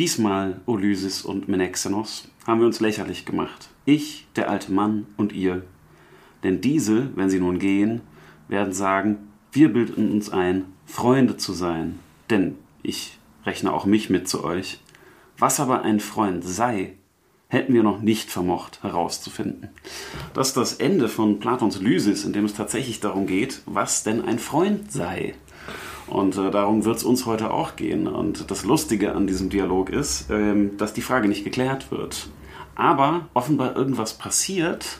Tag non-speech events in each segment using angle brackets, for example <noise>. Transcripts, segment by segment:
Diesmal, Ulyses und Menexenos, haben wir uns lächerlich gemacht. Ich, der alte Mann und ihr. Denn diese, wenn sie nun gehen, werden sagen, wir bilden uns ein, Freunde zu sein. Denn ich rechne auch mich mit zu euch. Was aber ein Freund sei, hätten wir noch nicht vermocht herauszufinden. Das ist das Ende von Platons Lysis, in dem es tatsächlich darum geht, was denn ein Freund sei. Und äh, darum wird es uns heute auch gehen. Und das Lustige an diesem Dialog ist, ähm, dass die Frage nicht geklärt wird. Aber offenbar irgendwas passiert,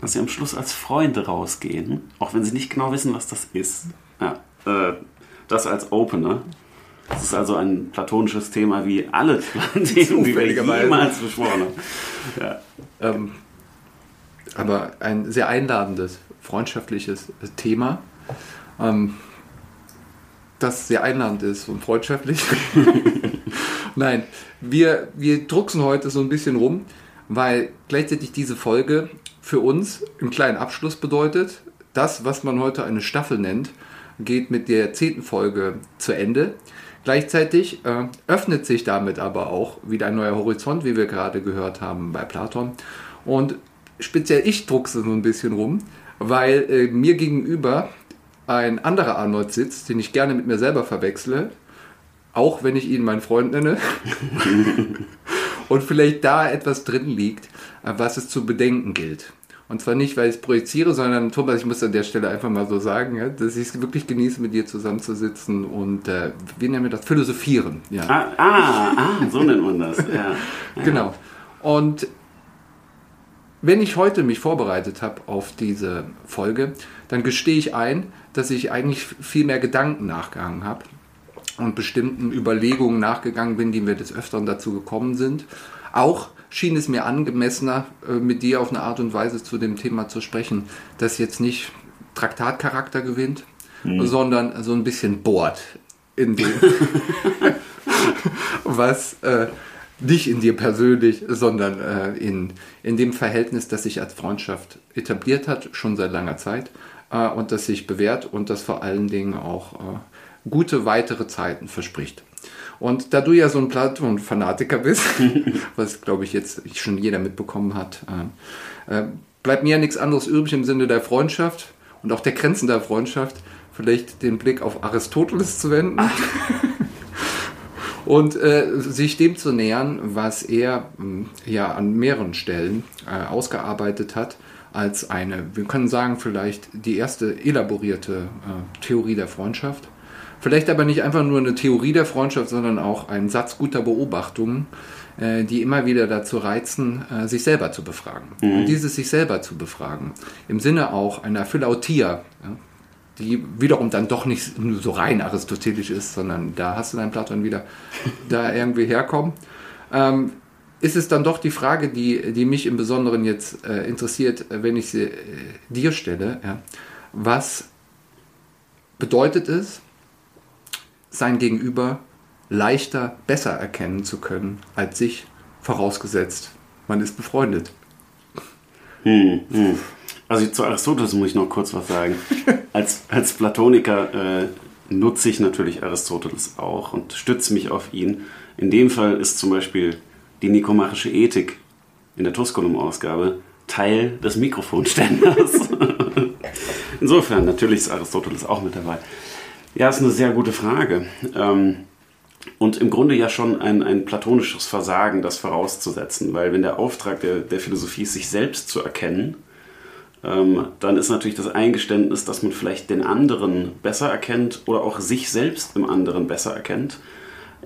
dass sie am Schluss als Freunde rausgehen, auch wenn sie nicht genau wissen, was das ist. Ja, äh, das als Opener. Das ist also ein platonisches Thema wie alle Themen, die wir jemals besprochen haben. Ja. Ähm, aber ein sehr einladendes, freundschaftliches Thema. Ähm, das sehr einladend ist und freundschaftlich. <laughs> Nein, wir, wir drucksen heute so ein bisschen rum, weil gleichzeitig diese Folge für uns einen kleinen Abschluss bedeutet. Das, was man heute eine Staffel nennt, geht mit der zehnten Folge zu Ende. Gleichzeitig äh, öffnet sich damit aber auch wieder ein neuer Horizont, wie wir gerade gehört haben bei Platon. Und speziell ich druckse so ein bisschen rum, weil äh, mir gegenüber ein anderer Arnold sitzt, den ich gerne mit mir selber verwechsle, auch wenn ich ihn meinen Freund nenne. <laughs> und vielleicht da etwas drin liegt, was es zu bedenken gilt. Und zwar nicht, weil ich es projiziere, sondern Thomas, ich muss an der Stelle einfach mal so sagen, dass ich es wirklich genieße, mit dir zusammenzusitzen und äh, wie nennen wir das? Philosophieren. Ja. Ah, ah, ah so nennt man das. Ja. <laughs> Genau. Und wenn ich heute mich vorbereitet habe auf diese Folge, dann gestehe ich ein, dass ich eigentlich viel mehr Gedanken nachgegangen habe und bestimmten Überlegungen nachgegangen bin, die mir des Öfteren dazu gekommen sind. Auch schien es mir angemessener, äh, mit dir auf eine Art und Weise zu dem Thema zu sprechen, das jetzt nicht Traktatcharakter gewinnt, mhm. sondern so ein bisschen bohrt in dem, <laughs> <laughs> was äh, nicht in dir persönlich, sondern äh, in, in dem Verhältnis, das sich als Freundschaft etabliert hat, schon seit langer Zeit äh, und das sich bewährt und das vor allen Dingen auch äh, gute weitere Zeiten verspricht. Und da du ja so ein Platon-Fanatiker bist, <laughs> was glaube ich jetzt schon jeder mitbekommen hat, äh, äh, bleibt mir ja nichts anderes übrig im Sinne der Freundschaft und auch der Grenzen der Freundschaft, vielleicht den Blick auf Aristoteles zu wenden. <laughs> und äh, sich dem zu nähern, was er äh, ja an mehreren Stellen äh, ausgearbeitet hat als eine, wir können sagen, vielleicht die erste elaborierte äh, Theorie der Freundschaft. Vielleicht aber nicht einfach nur eine Theorie der Freundschaft, sondern auch ein Satz guter Beobachtungen, äh, die immer wieder dazu reizen, äh, sich selber zu befragen. Mhm. Und dieses sich selber zu befragen, im Sinne auch einer Philautia, die wiederum dann doch nicht so rein aristotelisch ist, sondern da hast du deinen Platon wieder <laughs> da irgendwie herkommen. Ähm, ist es dann doch die Frage, die, die mich im Besonderen jetzt äh, interessiert, wenn ich sie äh, dir stelle. Ja. Was bedeutet es, sein Gegenüber leichter, besser erkennen zu können als sich, vorausgesetzt, man ist befreundet? Hm, hm. Also zu Aristoteles muss ich noch kurz was sagen. <laughs> als, als Platoniker äh, nutze ich natürlich Aristoteles auch und stütze mich auf ihn. In dem Fall ist zum Beispiel die nikomachische Ethik in der Tusculum-Ausgabe Teil des Mikrofonständers. <laughs> Insofern, natürlich ist Aristoteles auch mit dabei. Ja, ist eine sehr gute Frage. Ähm, und im Grunde ja schon ein, ein platonisches Versagen, das vorauszusetzen, weil wenn der Auftrag der, der Philosophie ist, sich selbst zu erkennen, ähm, dann ist natürlich das Eingeständnis, dass man vielleicht den anderen besser erkennt oder auch sich selbst im anderen besser erkennt,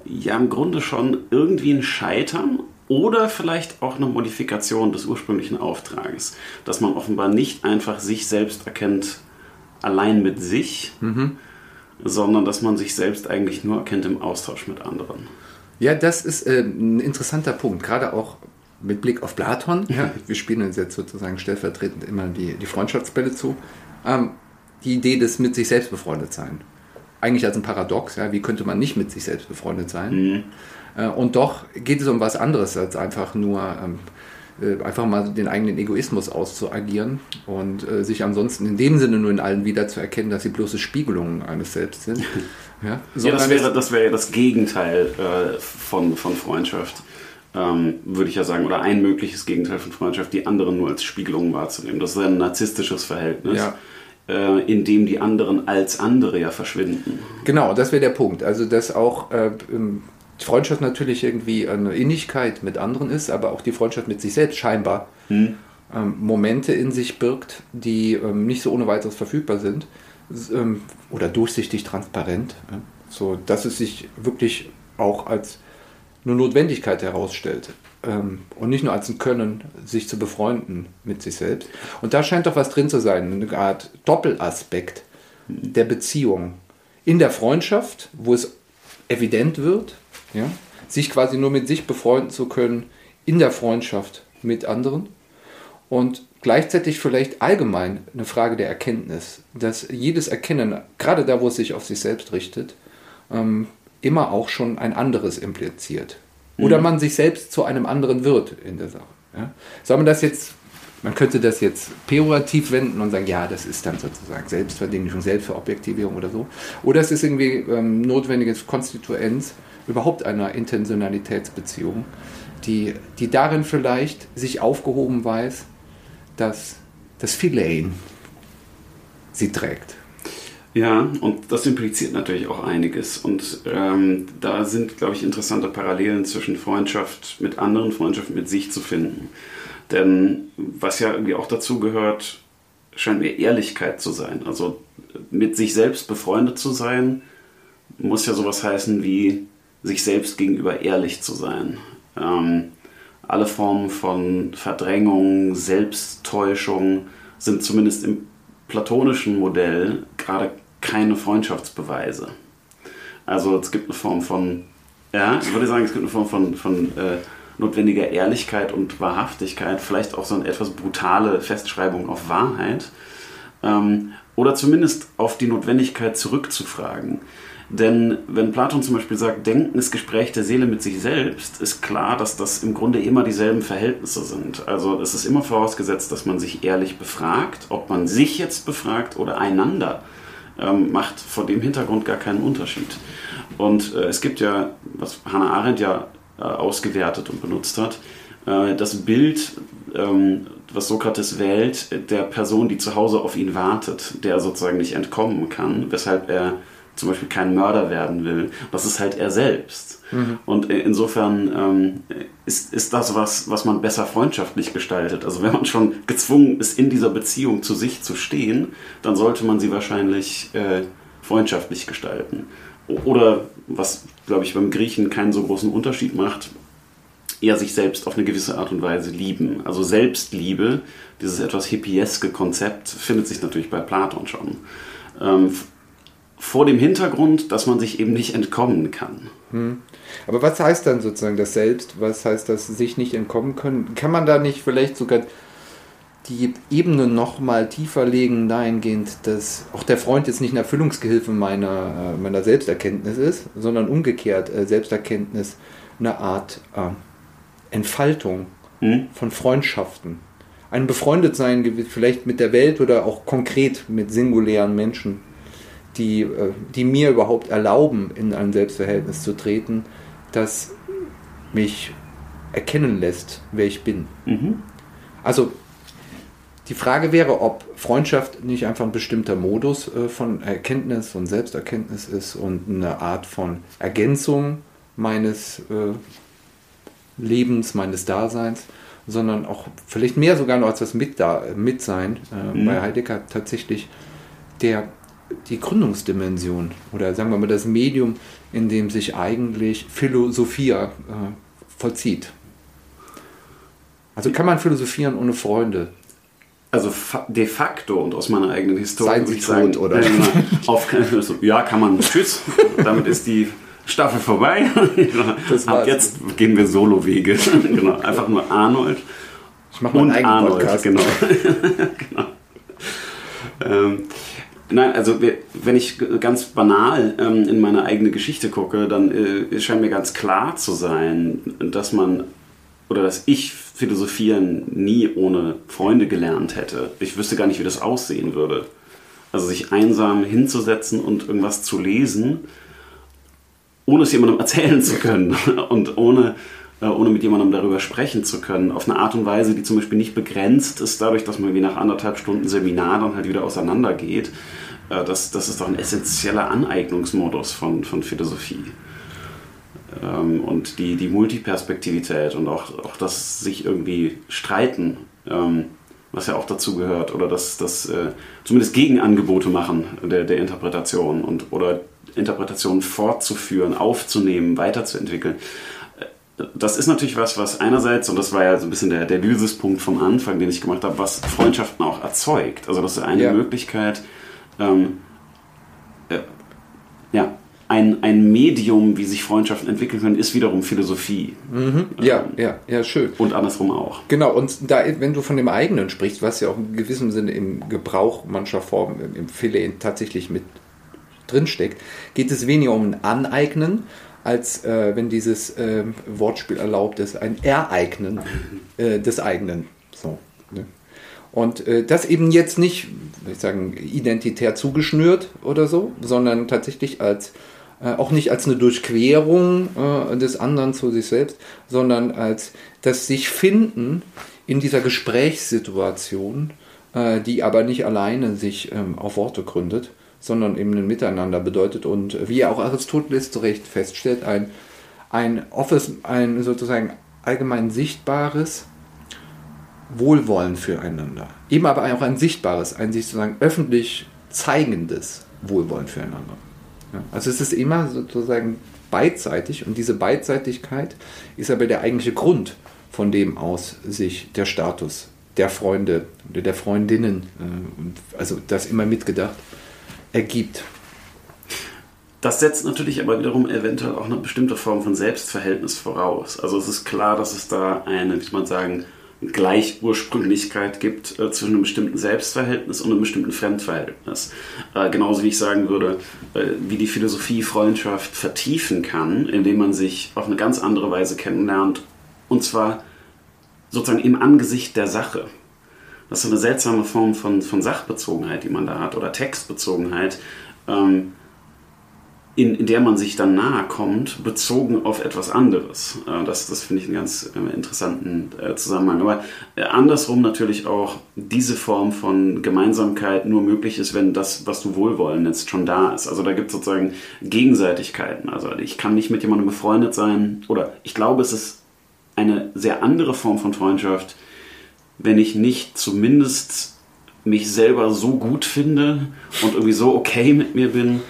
ja im Grunde schon irgendwie ein Scheitern oder vielleicht auch eine Modifikation des ursprünglichen Auftrages, dass man offenbar nicht einfach sich selbst erkennt allein mit sich, mhm. sondern dass man sich selbst eigentlich nur erkennt im Austausch mit anderen. Ja, das ist äh, ein interessanter Punkt, gerade auch mit Blick auf Platon. Ja, wir spielen uns jetzt sozusagen stellvertretend immer die, die Freundschaftsbälle zu. Ähm, die Idee des mit sich selbst befreundet sein eigentlich als ein Paradox. Ja? Wie könnte man nicht mit sich selbst befreundet sein? Mhm. Äh, und doch geht es um was anderes als einfach nur ähm, äh, einfach mal den eigenen Egoismus auszuagieren und äh, sich ansonsten in dem Sinne nur in allen wiederzuerkennen, dass sie bloße Spiegelungen eines Selbst sind. <laughs> Ja, ja das wäre das, wäre das Gegenteil äh, von, von Freundschaft, ähm, würde ich ja sagen. Oder ein mögliches Gegenteil von Freundschaft, die anderen nur als Spiegelung wahrzunehmen. Das ist ein narzisstisches Verhältnis. Ja. Äh, in dem die anderen als andere ja verschwinden. Genau, das wäre der Punkt. Also, dass auch äh, Freundschaft natürlich irgendwie eine Innigkeit mit anderen ist, aber auch die Freundschaft mit sich selbst scheinbar hm. ähm, Momente in sich birgt, die ähm, nicht so ohne weiteres verfügbar sind ähm, oder durchsichtig transparent, äh, so dass es sich wirklich auch als eine Notwendigkeit herausstellt ähm, und nicht nur als ein Können, sich zu befreunden mit sich selbst. Und da scheint doch was drin zu sein, eine Art Doppelaspekt der Beziehung. In der Freundschaft, wo es evident wird, ja, sich quasi nur mit sich befreunden zu können, in der Freundschaft mit anderen und gleichzeitig vielleicht allgemein eine Frage der Erkenntnis, dass jedes Erkennen, gerade da, wo es sich auf sich selbst richtet, ähm, immer auch schon ein anderes impliziert. Oder mhm. man sich selbst zu einem anderen wird in der Sache. Ja? Soll man das jetzt, man könnte das jetzt pejorativ wenden und sagen, ja, das ist dann sozusagen Selbstverdinglichung, Selbstverobjektivierung oder so. Oder es ist irgendwie ähm, notwendiges Konstituenz überhaupt einer Intentionalitätsbeziehung, die, die darin vielleicht sich aufgehoben weiß, dass das Filet sie trägt. Ja, und das impliziert natürlich auch einiges. Und ähm, da sind, glaube ich, interessante Parallelen zwischen Freundschaft mit anderen, Freundschaft mit sich zu finden. Denn was ja irgendwie auch dazu gehört, scheint mir Ehrlichkeit zu sein. Also mit sich selbst befreundet zu sein, muss ja sowas heißen wie sich selbst gegenüber ehrlich zu sein. Ähm, alle Formen von Verdrängung, Selbsttäuschung sind zumindest im platonischen Modell gerade keine Freundschaftsbeweise. Also es gibt eine Form von, ja, ich würde sagen, es gibt eine Form von, von äh, notwendiger Ehrlichkeit und Wahrhaftigkeit, vielleicht auch so eine etwas brutale Festschreibung auf Wahrheit. Ähm, oder zumindest auf die Notwendigkeit zurückzufragen. Denn wenn Platon zum Beispiel sagt, Denken ist Gespräch der Seele mit sich selbst, ist klar, dass das im Grunde immer dieselben Verhältnisse sind. Also es ist immer vorausgesetzt, dass man sich ehrlich befragt, ob man sich jetzt befragt oder einander, ähm, macht vor dem Hintergrund gar keinen Unterschied. Und äh, es gibt ja, was Hannah Arendt ja äh, ausgewertet und benutzt hat, äh, das Bild, ähm, was Sokrates wählt, der Person, die zu Hause auf ihn wartet, der sozusagen nicht entkommen kann, weshalb er zum Beispiel kein Mörder werden will. Das ist halt er selbst. Mhm. Und insofern ähm, ist, ist das was, was man besser freundschaftlich gestaltet. Also wenn man schon gezwungen ist, in dieser Beziehung zu sich zu stehen, dann sollte man sie wahrscheinlich äh, freundschaftlich gestalten. Oder was, glaube ich, beim Griechen keinen so großen Unterschied macht, eher sich selbst auf eine gewisse Art und Weise lieben. Also Selbstliebe, dieses etwas hippieske Konzept, findet sich natürlich bei Platon schon. Ähm, vor dem Hintergrund, dass man sich eben nicht entkommen kann. Hm. Aber was heißt dann sozusagen das Selbst? Was heißt das sich nicht entkommen können? Kann man da nicht vielleicht sogar die Ebene noch mal tiefer legen dahingehend, dass auch der Freund jetzt nicht eine Erfüllungsgehilfe meiner, äh, meiner Selbsterkenntnis ist, sondern umgekehrt äh, Selbsterkenntnis eine Art äh, Entfaltung hm? von Freundschaften. Ein Befreundetsein vielleicht mit der Welt oder auch konkret mit singulären Menschen die, äh, die mir überhaupt erlauben, in ein Selbstverhältnis zu treten, das mich erkennen lässt, wer ich bin. Mhm. Also die Frage wäre, ob Freundschaft nicht einfach ein bestimmter Modus äh, von Erkenntnis und Selbsterkenntnis ist und eine Art von Ergänzung meines äh, Lebens, meines Daseins, sondern auch vielleicht mehr sogar noch als das Mitsein äh, mhm. bei Heidegger tatsächlich der die Gründungsdimension oder sagen wir mal das Medium, in dem sich eigentlich Philosophie äh, vollzieht. Also kann man philosophieren ohne Freunde? Also de facto und aus meiner eigenen Historie Seien Sie tot, sagen, oder? Äh, auf, ja, kann man. Tschüss. <laughs> Damit ist die Staffel vorbei. <laughs> Ab jetzt gehen wir Solo-Wege. <laughs> genau. Einfach nur Arnold. Ich mache meinen eigenen Arnold, Podcast. Genau. genau. Ähm, Nein, also wenn ich ganz banal ähm, in meine eigene Geschichte gucke, dann äh, scheint mir ganz klar zu sein, dass man oder dass ich Philosophieren nie ohne Freunde gelernt hätte. Ich wüsste gar nicht, wie das aussehen würde. Also sich einsam hinzusetzen und irgendwas zu lesen, ohne es jemandem <laughs> erzählen zu können und ohne, ohne mit jemandem darüber sprechen zu können, auf eine Art und Weise, die zum Beispiel nicht begrenzt ist, dadurch, dass man wie nach anderthalb Stunden Seminar dann halt wieder auseinandergeht. Äh, das, das ist doch ein essentieller Aneignungsmodus von, von Philosophie. Ähm, und die, die Multiperspektivität und auch, auch das sich irgendwie streiten, ähm, was ja auch dazu gehört, oder das, das äh, zumindest Gegenangebote machen der, der Interpretation und oder Interpretationen fortzuführen, aufzunehmen, weiterzuentwickeln. Das ist natürlich was, was einerseits, und das war ja so ein bisschen der, der Lysispunkt vom Anfang, den ich gemacht habe, was Freundschaften auch erzeugt. Also das ist eine ja. Möglichkeit, ähm, äh, ja, ein, ein Medium, wie sich Freundschaften entwickeln können, ist wiederum Philosophie. Mhm. Ja, ähm, ja, ja, schön. Und andersrum auch. Genau, und da, wenn du von dem eigenen sprichst, was ja auch in gewissem Sinne im Gebrauch mancher Formen im Philen tatsächlich mit drinsteckt, geht es weniger um ein Aneignen, als äh, wenn dieses äh, Wortspiel erlaubt ist, ein Ereignen äh, des eigenen. So, ne? Und äh, das eben jetzt nicht, ich sagen, identitär zugeschnürt oder so, sondern tatsächlich als äh, auch nicht als eine Durchquerung äh, des anderen zu sich selbst, sondern als das sich finden in dieser Gesprächssituation, die aber nicht alleine sich ähm, auf Worte gründet, sondern eben ein Miteinander bedeutet und wie auch Aristoteles zu Recht feststellt, ein, ein, offes, ein sozusagen allgemein sichtbares Wohlwollen füreinander. Eben aber auch ein sichtbares, ein sich sozusagen öffentlich zeigendes Wohlwollen füreinander. Ja, also es ist immer sozusagen beidseitig und diese Beidseitigkeit ist aber der eigentliche Grund, von dem aus sich der Status der Freunde oder der Freundinnen, äh, also das immer mitgedacht, ergibt. Das setzt natürlich aber wiederum eventuell auch eine bestimmte Form von Selbstverhältnis voraus. Also es ist klar, dass es da eine, wie soll man sagen, Gleichursprünglichkeit gibt äh, zwischen einem bestimmten Selbstverhältnis und einem bestimmten Fremdverhältnis. Äh, genauso wie ich sagen würde, äh, wie die Philosophie Freundschaft vertiefen kann, indem man sich auf eine ganz andere Weise kennenlernt. Und zwar sozusagen im Angesicht der Sache. Das ist so eine seltsame Form von, von Sachbezogenheit, die man da hat, oder Textbezogenheit. Ähm, in, in der man sich dann nahe kommt, bezogen auf etwas anderes. Äh, das, das finde ich einen ganz äh, interessanten äh, Zusammenhang. Aber andersrum natürlich auch diese Form von Gemeinsamkeit nur möglich ist, wenn das, was du Wohlwollen nennst, schon da ist. Also da gibt es sozusagen Gegenseitigkeiten. Also ich kann nicht mit jemandem befreundet sein oder ich glaube, es ist eine sehr andere Form von Freundschaft, wenn ich nicht zumindest mich selber so gut finde und irgendwie so okay mit mir bin,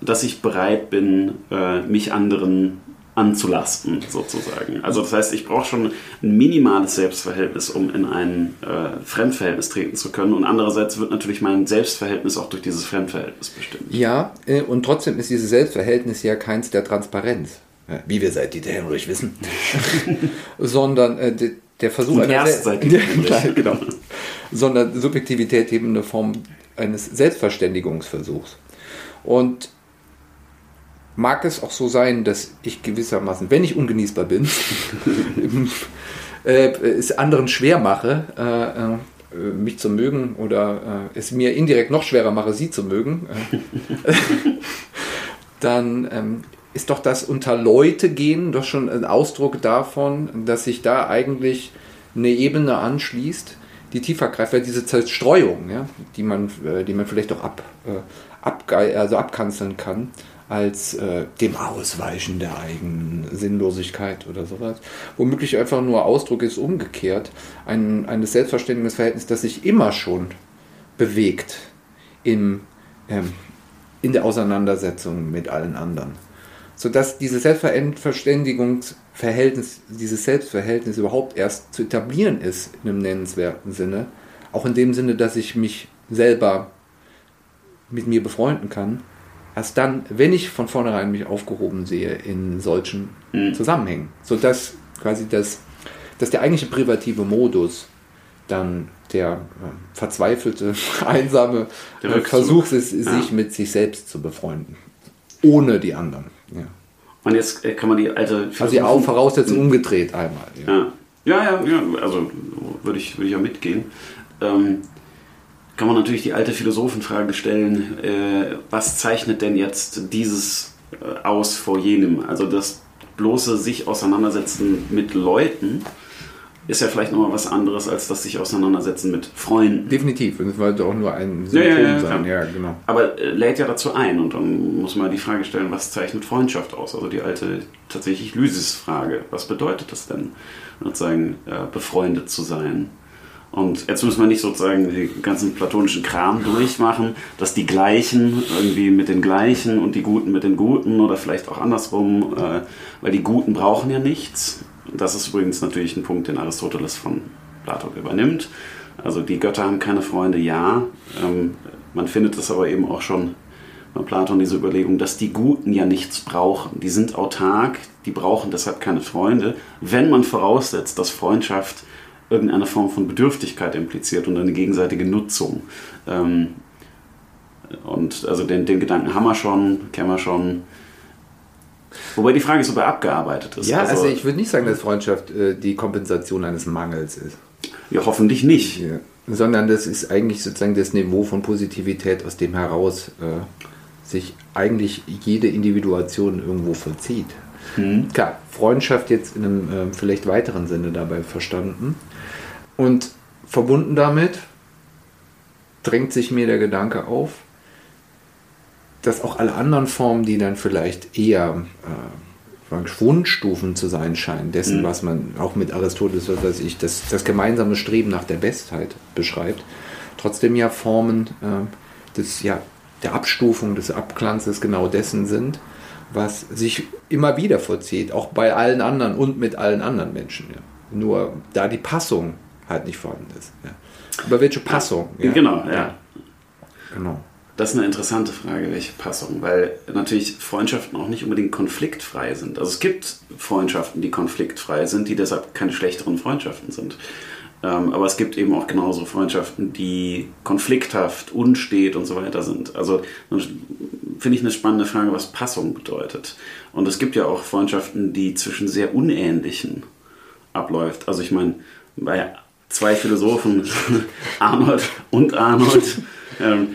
dass ich bereit bin, äh, mich anderen anzulasten, sozusagen. Also das heißt, ich brauche schon ein minimales Selbstverhältnis, um in ein äh, Fremdverhältnis treten zu können. Und andererseits wird natürlich mein Selbstverhältnis auch durch dieses Fremdverhältnis bestimmt. Ja, äh, und trotzdem ist dieses Selbstverhältnis ja keins der Transparenz, wie wir seit Dieter Henrich wissen, <laughs> <laughs> sondern äh, der Versuch einer <laughs> ja, genau. sondern Subjektivität eben eine Form eines Selbstverständigungsversuchs. Und mag es auch so sein, dass ich gewissermaßen, wenn ich ungenießbar bin, <laughs> äh, es anderen schwer mache, äh, äh, mich zu mögen oder äh, es mir indirekt noch schwerer mache, sie zu mögen, <laughs> dann ähm, ist doch das unter Leute gehen doch schon ein Ausdruck davon, dass sich da eigentlich eine Ebene anschließt, die tiefer greift, weil diese Zerstreuung, ja, die, man, äh, die man vielleicht auch ab, ab, also abkanzeln kann, als äh, dem Ausweichen der eigenen Sinnlosigkeit oder sowas. Womöglich einfach nur Ausdruck ist umgekehrt, ein, eines Selbstverständnisverhältnis, das sich immer schon bewegt im, ähm, in der Auseinandersetzung mit allen anderen. Sodass dieses Selbstverständigungsverhältnis, dieses Selbstverhältnis überhaupt erst zu etablieren ist in einem nennenswerten Sinne. Auch in dem Sinne, dass ich mich selber mit mir befreunden kann erst dann, wenn ich von vornherein mich aufgehoben sehe in solchen mhm. Zusammenhängen. Sodass quasi das, dass der eigentliche privative Modus dann der äh, verzweifelte, <laughs> einsame der Versuch ist, sich ja. mit sich selbst zu befreunden. Ohne die anderen. Ja. Und jetzt äh, kann man die alte. Also die Augen voraussetzen, umgedreht einmal. Ja. Ja, ja, ja, also würde ich, würde ich auch mitgehen. Ähm, kann man natürlich die alte Philosophenfrage stellen, äh, was zeichnet denn jetzt dieses äh, aus vor jenem. Also das bloße sich auseinandersetzen mit Leuten ist ja vielleicht nochmal was anderes, als das sich auseinandersetzen mit Freunden. Definitiv. Und es sollte auch nur ein Symptom Ja, ja, ja, sein. Ja, genau. Aber äh, lädt ja dazu ein und dann muss man die Frage stellen, was zeichnet Freundschaft aus? Also die alte tatsächlich Lysis-Frage. Was bedeutet das denn, sozusagen äh, befreundet zu sein? Und jetzt müssen wir nicht sozusagen den ganzen platonischen Kram durchmachen, dass die Gleichen irgendwie mit den Gleichen und die Guten mit den Guten oder vielleicht auch andersrum, äh, weil die Guten brauchen ja nichts. Das ist übrigens natürlich ein Punkt, den Aristoteles von Platon übernimmt. Also die Götter haben keine Freunde, ja. Ähm, man findet es aber eben auch schon bei Platon diese Überlegung, dass die Guten ja nichts brauchen. Die sind autark, die brauchen deshalb keine Freunde, wenn man voraussetzt, dass Freundschaft irgendeine Form von Bedürftigkeit impliziert und eine gegenseitige Nutzung. Ähm, und also den, den Gedanken haben wir schon, kennen wir schon. Wobei die Frage ist, ob er abgearbeitet ist. Ja, also, ich würde nicht sagen, dass Freundschaft äh, die Kompensation eines Mangels ist. ja, hoffentlich nicht. Ja. Sondern das ist eigentlich sozusagen das Niveau von Positivität, aus dem heraus äh, sich eigentlich jede Individuation irgendwo vollzieht. Hm. Klar, Freundschaft jetzt in einem ähm, vielleicht weiteren Sinne dabei verstanden. Und verbunden damit drängt sich mir der Gedanke auf, dass auch alle anderen Formen, die dann vielleicht eher äh, Schwundstufen zu sein scheinen, dessen, Mhm. was man auch mit Aristoteles, was weiß ich, das, das gemeinsame Streben nach der Bestheit beschreibt, trotzdem ja Formen äh, des, ja, der Abstufung, des Abglanzes genau dessen sind, was sich immer wieder vollzieht, auch bei allen anderen und mit allen anderen Menschen. Ja. Nur da die Passung halt nicht vorhanden ist. Ja. Aber welche Passung? Ja? Genau, ja. Genau. Das ist eine interessante Frage, welche Passung, weil natürlich Freundschaften auch nicht unbedingt konfliktfrei sind. Also es gibt Freundschaften, die konfliktfrei sind, die deshalb keine schlechteren Freundschaften sind. Ähm, aber es gibt eben auch genauso Freundschaften, die konflikthaft, unstet und so weiter sind. Also finde ich eine spannende Frage, was Passung bedeutet. Und es gibt ja auch Freundschaften, die zwischen sehr unähnlichen abläuft. Also ich meine, bei zwei Philosophen, <laughs> Arnold und Arnold, <laughs> ähm, äh,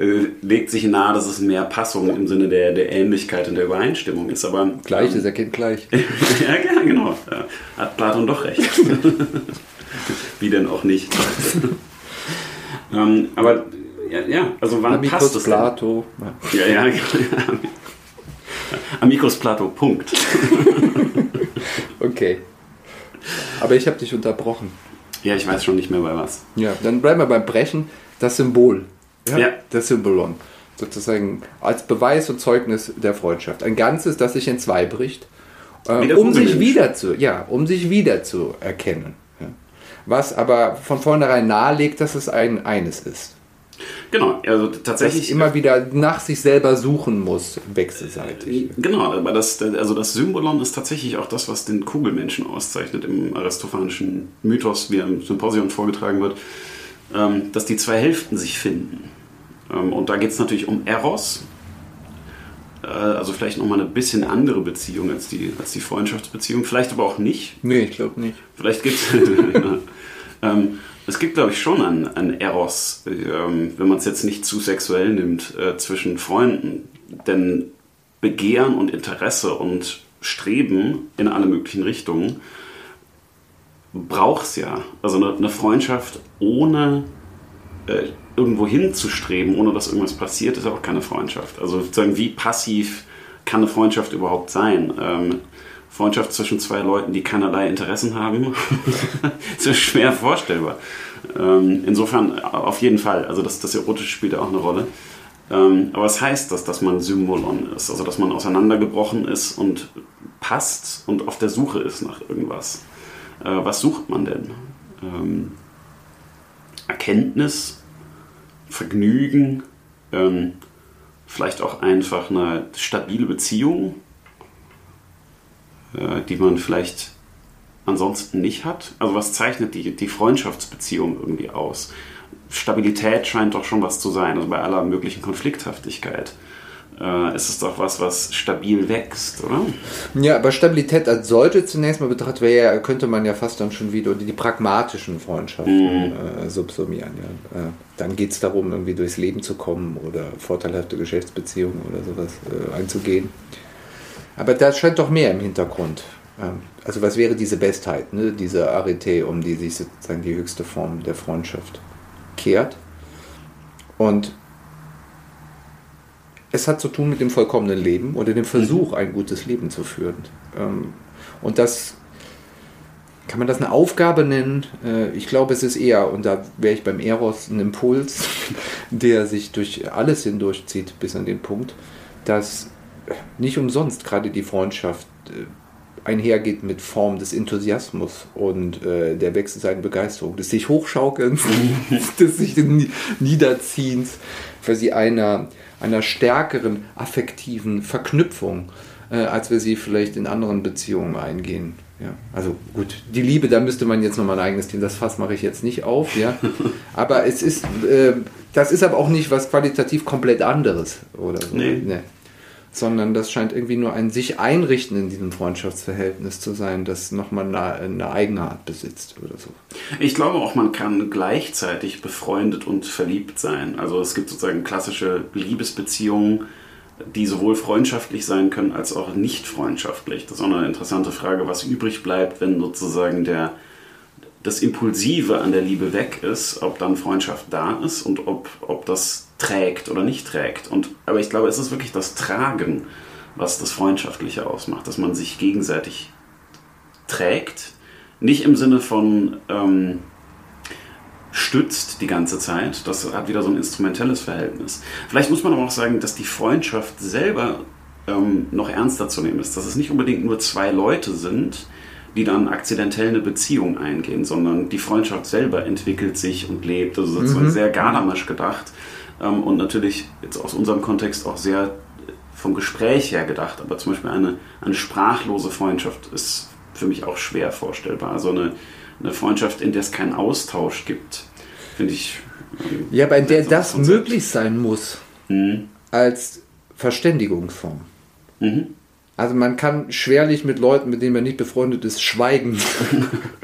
legt sich nahe, dass es mehr Passung im Sinne der, der Ähnlichkeit und der Übereinstimmung ist. Aber Gleiches erkennt gleich. <laughs> ja, ja, genau. Ja, hat Platon doch recht. <laughs> Wie denn auch nicht. <laughs> ähm, aber ja, ja, also wann passt Amicus es Plato. Denn? Ja, ja, ja. Amicus Plato, Punkt. Okay. Aber ich habe dich unterbrochen. Ja, ich weiß schon nicht mehr bei was. Ja, dann bleiben wir beim Brechen. Das Symbol. Ja. Das Symbolon. Sozusagen als Beweis und Zeugnis der Freundschaft. Ein Ganzes, das sich in zwei bricht. Äh, um sich wieder zu, ja, um sich wieder zu erkennen. Ja. Was aber von vornherein nahelegt, dass es ein eines ist. Genau, also Dass tatsächlich. ich immer wieder nach sich selber suchen muss, wechselseitig. Genau, aber das, also das Symbolon ist tatsächlich auch das, was den Kugelmenschen auszeichnet im aristophanischen Mythos, wie er im Symposion vorgetragen wird, ähm, dass die zwei Hälften sich finden. Ähm, und da geht es natürlich um Eros, äh, also vielleicht nochmal eine bisschen andere Beziehung als die, als die Freundschaftsbeziehung, vielleicht aber auch nicht. Nee, ich glaube nicht. Vielleicht gibt es. <laughs> ähm, es gibt, glaube ich, schon ein, ein Eros, ähm, wenn man es jetzt nicht zu sexuell nimmt, äh, zwischen Freunden. Denn Begehren und Interesse und Streben in alle möglichen Richtungen braucht es ja. Also eine, eine Freundschaft ohne äh, irgendwo hinzustreben, ohne dass irgendwas passiert, ist auch keine Freundschaft. Also sozusagen, wie passiv kann eine Freundschaft überhaupt sein? Ähm, Freundschaft zwischen zwei Leuten, die keinerlei Interessen haben, <laughs> ist schwer vorstellbar. Ähm, insofern auf jeden Fall. Also das, das Erotische spielt ja auch eine Rolle. Ähm, aber es heißt das, dass man Symbolon ist, also dass man auseinandergebrochen ist und passt und auf der Suche ist nach irgendwas. Äh, was sucht man denn? Ähm, Erkenntnis, Vergnügen, ähm, vielleicht auch einfach eine stabile Beziehung, äh, die man vielleicht ansonsten nicht hat. Also was zeichnet die, die Freundschaftsbeziehung irgendwie aus? Stabilität scheint doch schon was zu sein, also bei aller möglichen Konflikthaftigkeit. Äh, ist es doch was, was stabil wächst, oder? Ja, aber Stabilität als solche zunächst mal betrachtet, wäre ja, könnte man ja fast dann schon wieder die pragmatischen Freundschaften Mhm. äh, subsumieren. Ja. Äh, dann geht es darum, irgendwie durchs Leben zu kommen oder vorteilhafte Geschäftsbeziehungen oder sowas äh, einzugehen. Aber da scheint doch mehr im Hintergrund. Ähm, also was wäre diese Bestheit, ne? diese Arete, um die sich sozusagen die höchste Form der Freundschaft kehrt. Und es hat zu tun mit dem vollkommenen Leben oder dem Versuch, ein gutes Leben zu führen. Ähm, Und das kann man das eine Aufgabe nennen? Äh, Ich glaube, es ist eher, und da wäre ich beim Eros, ein Impuls, <laughs> der sich durch alles hindurchzieht bis an den Punkt, dass nicht umsonst gerade die Freundschaft äh, einhergeht mit Form des Enthusiasmus und äh, der wechselseitigen Begeisterung, des sich Hochschaukelns, <laughs> <laughs> des sich nie- Niederziehens, quasi einer, einer stärkeren affektiven Verknüpfung, äh, als wir sie vielleicht in anderen Beziehungen eingehen. Ja, also gut, die Liebe, da müsste man jetzt nochmal ein eigenes Thema, das Fass mache ich jetzt nicht auf, ja. <laughs> Aber es ist, äh, das ist aber auch nicht was qualitativ komplett anderes oder so. Nee. Sondern das scheint irgendwie nur ein sich einrichten in diesem Freundschaftsverhältnis zu sein, das nochmal eine, eine Eigenart besitzt oder so. Ich glaube auch, man kann gleichzeitig befreundet und verliebt sein. Also es gibt sozusagen klassische Liebesbeziehungen, die sowohl freundschaftlich sein können als auch nicht freundschaftlich. Das ist auch eine interessante Frage, was übrig bleibt, wenn sozusagen der, das Impulsive an der Liebe weg ist, ob dann Freundschaft da ist und ob, ob das trägt oder nicht trägt. Und, aber ich glaube, es ist wirklich das Tragen, was das Freundschaftliche ausmacht, dass man sich gegenseitig trägt. Nicht im Sinne von ähm, stützt die ganze Zeit. Das hat wieder so ein instrumentelles Verhältnis. Vielleicht muss man aber auch sagen, dass die Freundschaft selber ähm, noch ernster zu nehmen ist. Dass es nicht unbedingt nur zwei Leute sind, die dann akzidentell eine Beziehung eingehen, sondern die Freundschaft selber entwickelt sich und lebt. Also sozusagen sehr Gadamesch gedacht ähm, und natürlich jetzt aus unserem Kontext auch sehr vom Gespräch her gedacht. Aber zum Beispiel eine, eine sprachlose Freundschaft ist für mich auch schwer vorstellbar. Also eine, eine Freundschaft, in der es keinen Austausch gibt, finde ich. ähm, Ja, bei der das Konzept. möglich sein muss Mhm. als Verständigungsform. Mhm. Also man kann schwerlich mit Leuten, mit denen man nicht befreundet ist, schweigen. <laughs>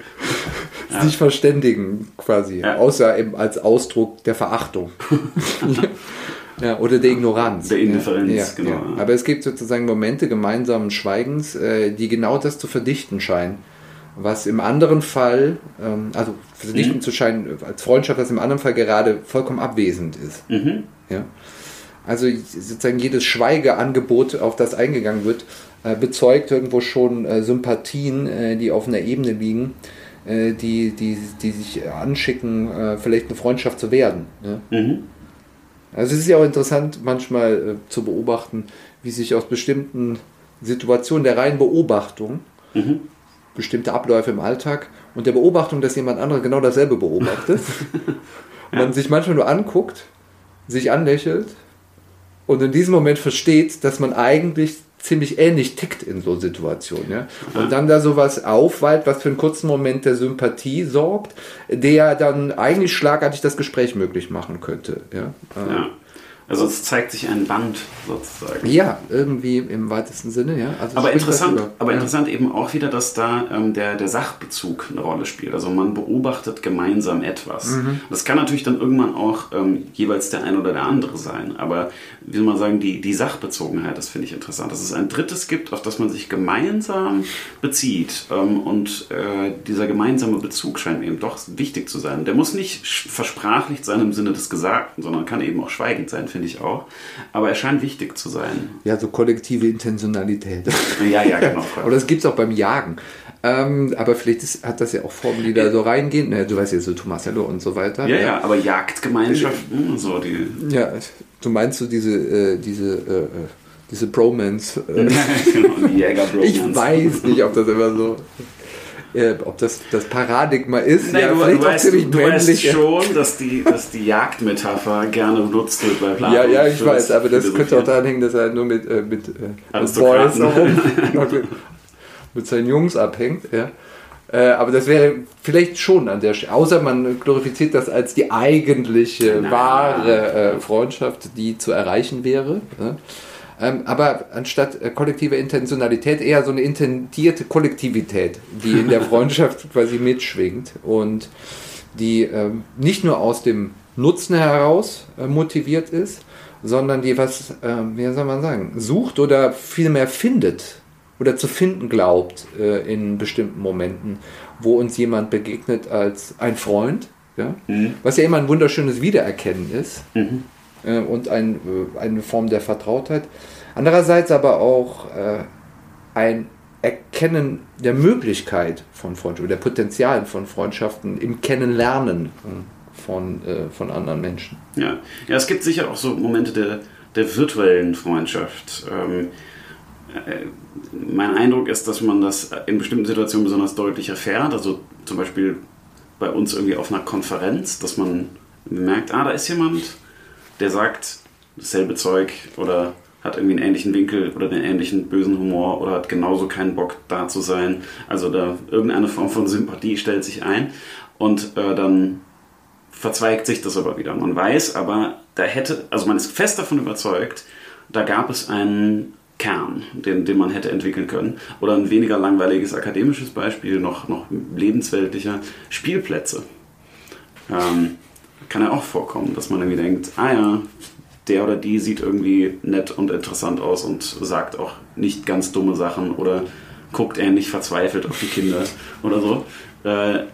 Sich verständigen quasi. Ja. Außer eben als Ausdruck der Verachtung. <laughs> ja, oder der Ignoranz. Der Indifferenz, ja, genau. Ja. Aber es gibt sozusagen Momente gemeinsamen Schweigens, äh, die genau das zu verdichten scheinen. Was im anderen Fall, ähm, also verdichten Mhm. zu scheinen als Freundschaft, was im anderen Fall gerade vollkommen abwesend ist. Mhm. Ja. Also sozusagen jedes Schweigeangebot, auf das eingegangen wird, äh, bezeugt irgendwo schon äh, Sympathien, die auf einer Ebene liegen, äh, die, die, die sich anschicken, äh, vielleicht eine Freundschaft zu werden. Ja? Mhm. Also es ist ja auch interessant, manchmal äh, zu beobachten, wie sich aus bestimmten Situationen der reinen Beobachtung Mhm. bestimmte Abläufe im Alltag und der Beobachtung, dass jemand anderes genau dasselbe beobachtet, <laughs> man sich manchmal nur anguckt, sich anlächelt und in diesem Moment versteht, dass man eigentlich ziemlich ähnlich tickt in so Situationen. Ja? Und dann da sowas aufweilt, was für einen kurzen Moment der Sympathie sorgt, der dann eigentlich schlagartig das Gespräch möglich machen könnte. Ja, Ja. Also es zeigt sich ein Band sozusagen. ja irgendwie im weitesten Sinne. Ja? Also Aber interessant, aber ja. interessant eben auch wieder, dass da ähm, der, der Sachbezug eine Rolle spielt. Also man beobachtet gemeinsam etwas. Mhm. Das kann natürlich dann irgendwann auch ähm, jeweils der ein oder der andere sein. Aber wie soll man sagen, die, die Sachbezogenheit, das finde ich interessant. Dass es ein drittes gibt, auf das man sich gemeinsam bezieht. Ähm, und äh, dieser gemeinsame Bezug scheint mir eben doch wichtig zu sein. Der muss nicht versprachlicht sein im Sinne des Gesagten, sondern kann eben auch schweigend sein, finde ich auch. Aber er scheint wichtig zu sein. Ja, so kollektive Intentionalität. <laughs> Ja, ja, genau. Aber das gibt es auch beim Jagen. Ähm, aber vielleicht ist, hat das ja auch Formen, die da so reingehen. Na, du weißt ja so Tomasello und so weiter. Ja, ja, aber Jagdgemeinschaften, so die. Ja, du meinst so diese, äh, diese, äh, äh, diese Bromance. Äh, <laughs> genau, die Jägerbromance. ich weiß nicht, ob das immer so, äh, ob das das Paradigma ist. Nein, ja, du, vielleicht du, auch weißt, ziemlich du weißt schon, dass die, dass die Jagdmetapher gerne benutzt wird bei Platon. Ja, ja, ich weiß, aber das könnte auch daran hängen, dass er nur mit, äh, mit, äh, mit. Boys <laughs> mit, seinen Jungs abhängt. Ja. Äh, aber das wäre vielleicht schon an der Stelle, außer man glorifiziert das als die eigentliche, Nein. wahre äh, Freundschaft, die zu erreichen wäre. Ja. Ähm, aber anstatt äh, kollektive Intentionalität eher so eine intendierte Kollektivität, die in der <laughs> Freundschaft quasi mitschwingt und die ähm, nicht nur aus dem Nutzen heraus äh, motiviert ist, sondern die was, äh, wie soll man sagen, sucht oder vielmehr findet oder zu finden glaubt äh, in bestimmten Momenten, wo uns jemand begegnet als ein Freund, ja? Mhm. was ja immer ein wunderschönes Wiedererkennen ist mhm. Äh, und ein, äh, eine Form der Vertrautheit. Andererseits aber auch äh, ein Erkennen der Möglichkeit von Freundschaften, der Potenzialen von Freundschaften im Kennenlernen von, äh, von anderen Menschen. Ja. ja, es gibt sicher auch so Momente der, der virtuellen Freundschaft. Ähm, äh, mein Eindruck ist, dass man das in bestimmten Situationen besonders deutlich erfährt. Also zum Beispiel bei uns irgendwie auf einer Konferenz, dass man merkt, ah, da ist jemand, der sagt dasselbe Zeug oder hat irgendwie einen ähnlichen Winkel oder den ähnlichen bösen Humor oder hat genauso keinen Bock da zu sein. Also da irgendeine Form von Sympathie stellt sich ein und äh, dann verzweigt sich das aber wieder. Man weiß aber, da hätte, also man ist fest davon überzeugt, da gab es einen Kern, den, den man hätte entwickeln können. Oder ein weniger langweiliges akademisches Beispiel, noch, noch lebensweltlicher, Spielplätze. Ähm, kann ja auch vorkommen, dass man irgendwie denkt, ah ja, der oder die sieht irgendwie nett und interessant aus und sagt auch nicht ganz dumme Sachen oder guckt ähnlich verzweifelt auf die Kinder <laughs> oder so. Äh,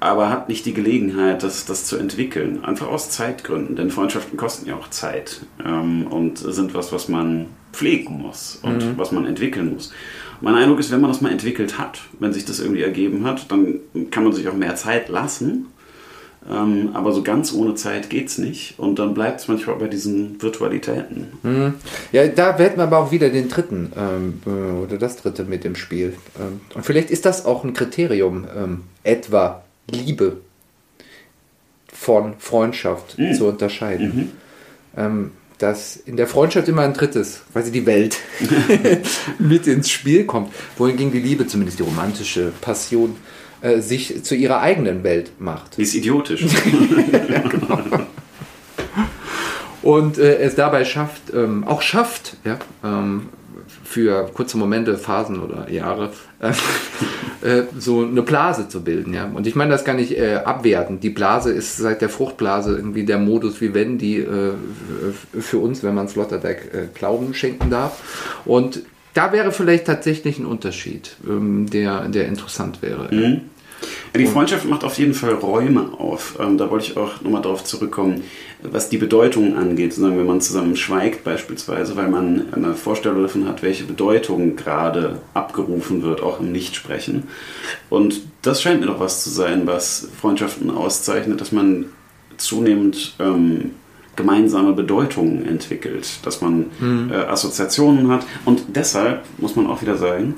aber hat nicht die Gelegenheit, das, das zu entwickeln. Einfach aus Zeitgründen, denn Freundschaften kosten ja auch Zeit ähm, und sind was, was man pflegen muss und mhm. was man entwickeln muss. Mein Eindruck ist, wenn man das mal entwickelt hat, wenn sich das irgendwie ergeben hat, dann kann man sich auch mehr Zeit lassen. Ähm, aber so ganz ohne Zeit geht es nicht. Und dann bleibt es manchmal bei diesen Virtualitäten. Mhm. Ja, da hätten wir aber auch wieder den dritten ähm, äh, oder das dritte mit dem Spiel. Ähm, und vielleicht ist das auch ein Kriterium, ähm, etwa Liebe von Freundschaft mhm. zu unterscheiden. Mhm. Ähm, dass in der Freundschaft immer ein drittes, quasi die Welt, <laughs> mit ins Spiel kommt. Wohingegen die Liebe, zumindest die romantische Passion, äh, sich zu ihrer eigenen Welt macht. Die ist idiotisch. <laughs> ja, genau. Und äh, es dabei schafft, ähm, auch schafft, ja, ähm, für kurze Momente, Phasen oder Jahre äh, <laughs> äh, so eine Blase zu bilden. Ja? Und ich meine das gar nicht äh, abwerten. Die Blase ist seit der Fruchtblase irgendwie der Modus wie wenn die äh, für uns, wenn man Sloterdijk äh, Glauben schenken darf. Und da wäre vielleicht tatsächlich ein Unterschied, ähm, der, der interessant wäre. Mhm. Ja, die Freundschaft macht auf jeden Fall Räume auf. Ähm, da wollte ich auch nochmal darauf zurückkommen, was die Bedeutung angeht. Sagen, wenn man zusammen schweigt beispielsweise, weil man eine Vorstellung davon hat, welche Bedeutung gerade abgerufen wird, auch im Nichtsprechen. Und das scheint mir doch was zu sein, was Freundschaften auszeichnet, dass man zunehmend ähm, gemeinsame Bedeutungen entwickelt, dass man mhm. äh, Assoziationen hat. Und deshalb muss man auch wieder sagen,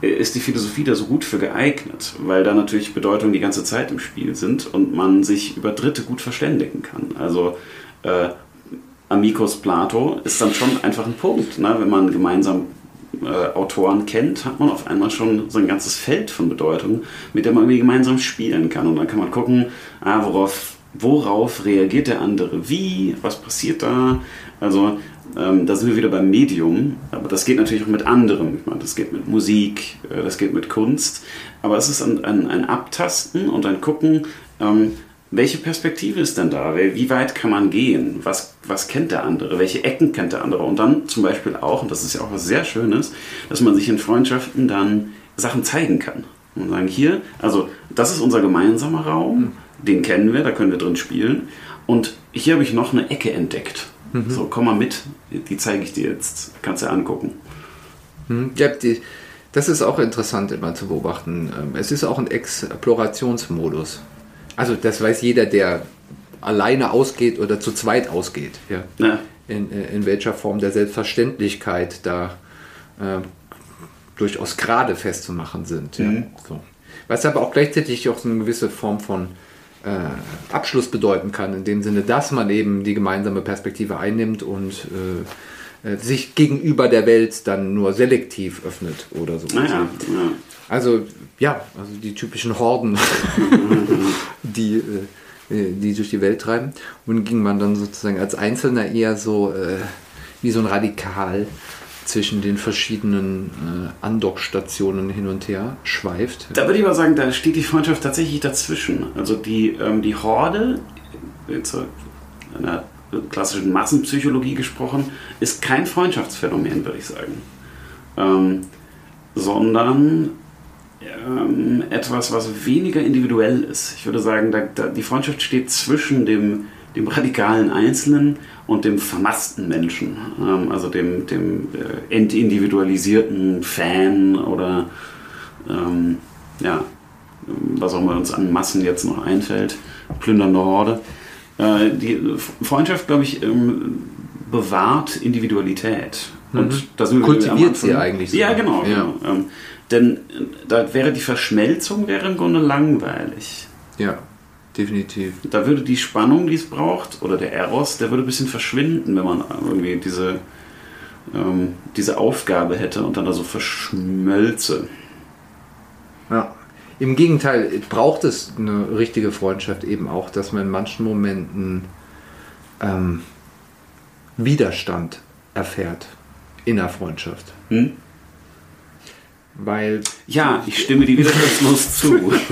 ist die Philosophie da so gut für geeignet, weil da natürlich Bedeutungen die ganze Zeit im Spiel sind und man sich über Dritte gut verständigen kann. Also äh, Amicus Plato ist dann schon einfach ein Punkt. Ne? Wenn man gemeinsam äh, Autoren kennt, hat man auf einmal schon so ein ganzes Feld von Bedeutungen, mit der man irgendwie gemeinsam spielen kann. Und dann kann man gucken, ah, worauf, worauf reagiert der andere wie, was passiert da. Also ähm, da sind wir wieder beim Medium, aber das geht natürlich auch mit anderem. Ich meine, das geht mit Musik, äh, das geht mit Kunst, aber es ist ein, ein, ein Abtasten und ein Gucken, ähm, welche Perspektive ist denn da? Wie weit kann man gehen? Was, was kennt der andere? Welche Ecken kennt der andere? Und dann zum Beispiel auch, und das ist ja auch was sehr Schönes, dass man sich in Freundschaften dann Sachen zeigen kann. Und sagen, hier, also das ist unser gemeinsamer Raum, hm. Den kennen wir, da können wir drin spielen. Und hier habe ich noch eine Ecke entdeckt. Mhm. So, komm mal mit, die zeige ich dir jetzt. Kannst du angucken. Mhm. Ja, die, das ist auch interessant immer zu beobachten. Ähm, es ist auch ein Explorationsmodus. Also das weiß jeder, der alleine ausgeht oder zu zweit ausgeht. Ja. ja. In, äh, in welcher Form der Selbstverständlichkeit da äh, durchaus gerade festzumachen sind. Mhm. Ja. So. Was aber auch gleichzeitig auch so eine gewisse Form von äh, Abschluss bedeuten kann, in dem Sinne, dass man eben die gemeinsame Perspektive einnimmt und äh, äh sich gegenüber der Welt dann nur selektiv öffnet oder so. Ja, ja. Also ja, also die typischen Horden, <laughs> die, äh, die durch die Welt treiben. Und ging man dann sozusagen als Einzelner eher so wie so ein Radikal zwischen den verschiedenen äh, Andockstationen hin und her schweift. Da würde ich mal sagen, da steht die Freundschaft tatsächlich dazwischen. Also die, ähm, die Horde, in der klassischen Massenpsychologie gesprochen, ist kein Freundschaftsphänomen, würde ich sagen. Ähm, sondern ähm, etwas, was weniger individuell ist. Ich würde sagen, da, da, die Freundschaft steht zwischen dem, dem radikalen Einzelnen und dem vermassten Menschen, ähm, also dem, dem äh, entindividualisierten Fan oder ähm, ja, was auch immer uns an Massen jetzt noch einfällt, plündernde Horde. Äh, die Freundschaft, glaube ich, ähm, bewahrt Individualität. Und mhm. das kultiviert sie eigentlich. So. Ja, genau. Ja. genau. Ähm, denn äh, da wäre die Verschmelzung wäre im Grunde langweilig. Ja, definitiv. Da würde die Spannung, die es braucht, oder der Eros, der würde ein bisschen verschwinden, wenn man irgendwie diese, ähm, diese Aufgabe hätte und dann da so verschmölze. Ja. Im Gegenteil, braucht es eine richtige Freundschaft eben auch, dass man in manchen Momenten ähm, Widerstand erfährt in der Freundschaft. Hm? Weil. Ja, ich stimme dir widerstandslos zu. <laughs>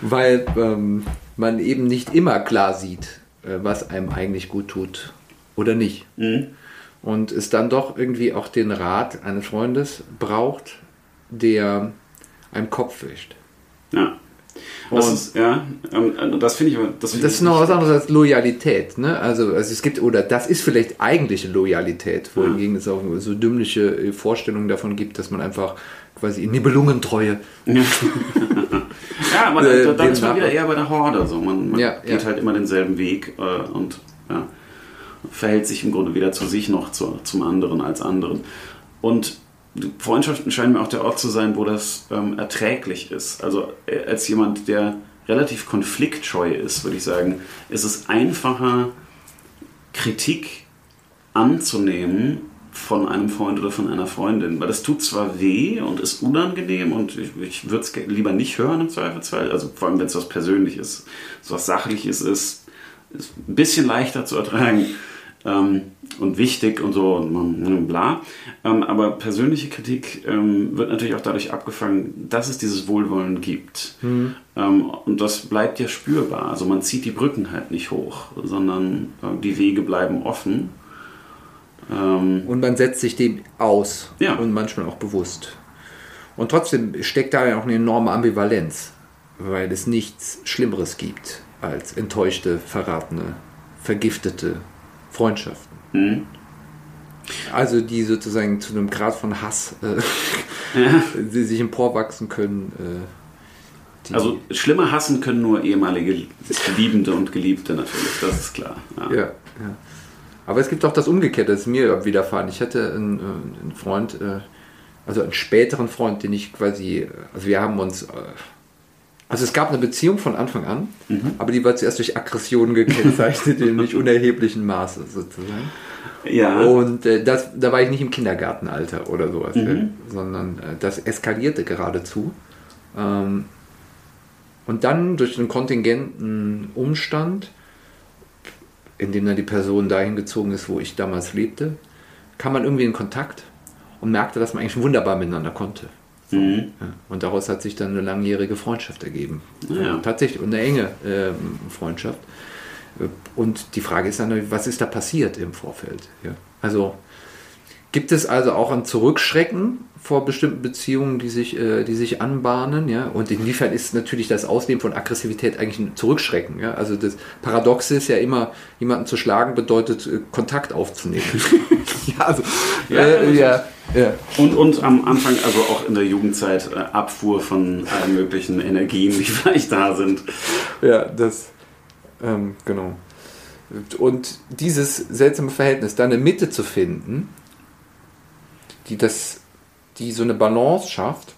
Weil ähm, man eben nicht immer klar sieht, äh, was einem eigentlich gut tut oder nicht. Mhm. Und es dann doch irgendwie auch den Rat eines Freundes braucht, der einem Kopf wischt. Ja. Das ist, ja, ähm, das finde ich, das, find das ist noch was anderes als Loyalität, ne? Also, also es gibt, oder das ist vielleicht eigentliche Loyalität, wohingegen ja. es auch so dümmliche äh, Vorstellungen davon gibt, dass man einfach quasi Nibelungentreue. Ja, <laughs> <laughs> ja aber äh, da, da ist man wieder eher bei der Horde. So. Man, man ja, geht ja. halt immer denselben Weg äh, und ja, verhält sich im Grunde weder zu sich noch zu, zum anderen als anderen. Und Freundschaften scheinen mir auch der Ort zu sein, wo das ähm, erträglich ist. Also äh, als jemand, der relativ konfliktscheu ist, würde ich sagen, ist es einfacher, Kritik anzunehmen von einem Freund oder von einer Freundin. Weil das tut zwar weh und ist unangenehm und ich, ich würde es lieber nicht hören im Zweifelsfall. Also vor allem, wenn es was Persönliches, so was Sachliches ist, ist ein bisschen leichter zu ertragen ähm, und wichtig und so und bla. Ähm, aber persönliche Kritik ähm, wird natürlich auch dadurch abgefangen, dass es dieses Wohlwollen gibt. Mhm. und das bleibt ja spürbar. Also man zieht die Brücken halt nicht hoch, sondern äh, die Wege bleiben offen. Ähm, und man setzt sich dem aus ja. und manchmal auch bewusst. Und trotzdem steckt da ja auch eine enorme Ambivalenz, weil es nichts Schlimmeres gibt als enttäuschte, verratene, vergiftete Freundschaften. Mhm. Also die sozusagen zu einem Grad von Hass, äh, ja. <laughs> die sich emporwachsen können. Äh, also schlimmer hassen können nur ehemalige Liebende und Geliebte natürlich, das ist klar. Ja. ja, ja. Aber es gibt auch das Umgekehrte, das ist mir widerfahren. Ich hatte einen, äh, einen Freund, äh, also einen späteren Freund, den ich quasi, also wir haben uns äh, also es gab eine Beziehung von Anfang an, mhm. aber die war zuerst durch Aggressionen gekennzeichnet in nicht <laughs> unerheblichen Maße sozusagen. Ja. Und äh, das, da war ich nicht im Kindergartenalter oder sowas, mhm. äh, sondern äh, das eskalierte geradezu. Ähm, und dann durch einen kontingenten Umstand, in dem dann die Person dahin gezogen ist, wo ich damals lebte, kam man irgendwie in Kontakt und merkte, dass man eigentlich wunderbar miteinander konnte. Mhm. Ja. Und daraus hat sich dann eine langjährige Freundschaft ergeben. Ja. Tatsächlich, und eine enge äh, Freundschaft. Und die Frage ist dann, was ist da passiert im Vorfeld? Ja. Also gibt es also auch ein Zurückschrecken vor bestimmten Beziehungen, die sich, äh, die sich anbahnen, ja. Und inwiefern ist natürlich das Ausleben von Aggressivität eigentlich ein Zurückschrecken, ja. Also das Paradoxe ist ja immer, jemanden zu schlagen bedeutet, äh, Kontakt aufzunehmen. <laughs> ja, also, ja, äh, ja, ja. Und, und am Anfang, also auch in der Jugendzeit, äh, Abfuhr von allen möglichen Energien, die <laughs> vielleicht da sind. Ja, das, ähm, genau. Und dieses seltsame Verhältnis, da eine Mitte zu finden, die das die so eine Balance schafft,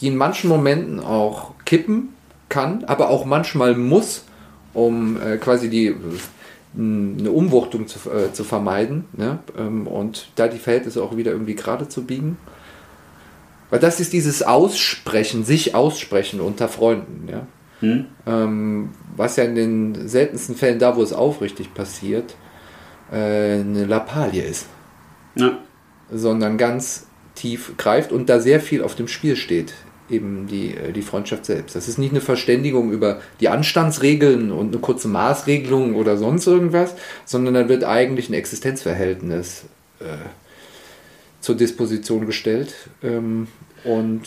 die in manchen Momenten auch kippen kann, aber auch manchmal muss, um äh, quasi die eine Umwuchtung zu, äh, zu vermeiden ne? ähm, und da die Verhältnisse auch wieder irgendwie gerade zu biegen. Weil das ist dieses Aussprechen, sich aussprechen unter Freunden, ja. Hm. Ähm, was ja in den seltensten Fällen da, wo es aufrichtig passiert, äh, eine Lappalie ist, Ja. Sondern ganz tief greift und da sehr viel auf dem Spiel steht. Eben die, äh, die Freundschaft selbst. Das ist nicht eine Verständigung über die Anstandsregeln und eine kurze Maßregelung oder sonst irgendwas, sondern da wird eigentlich ein Existenzverhältnis äh, zur Disposition gestellt. Ähm, und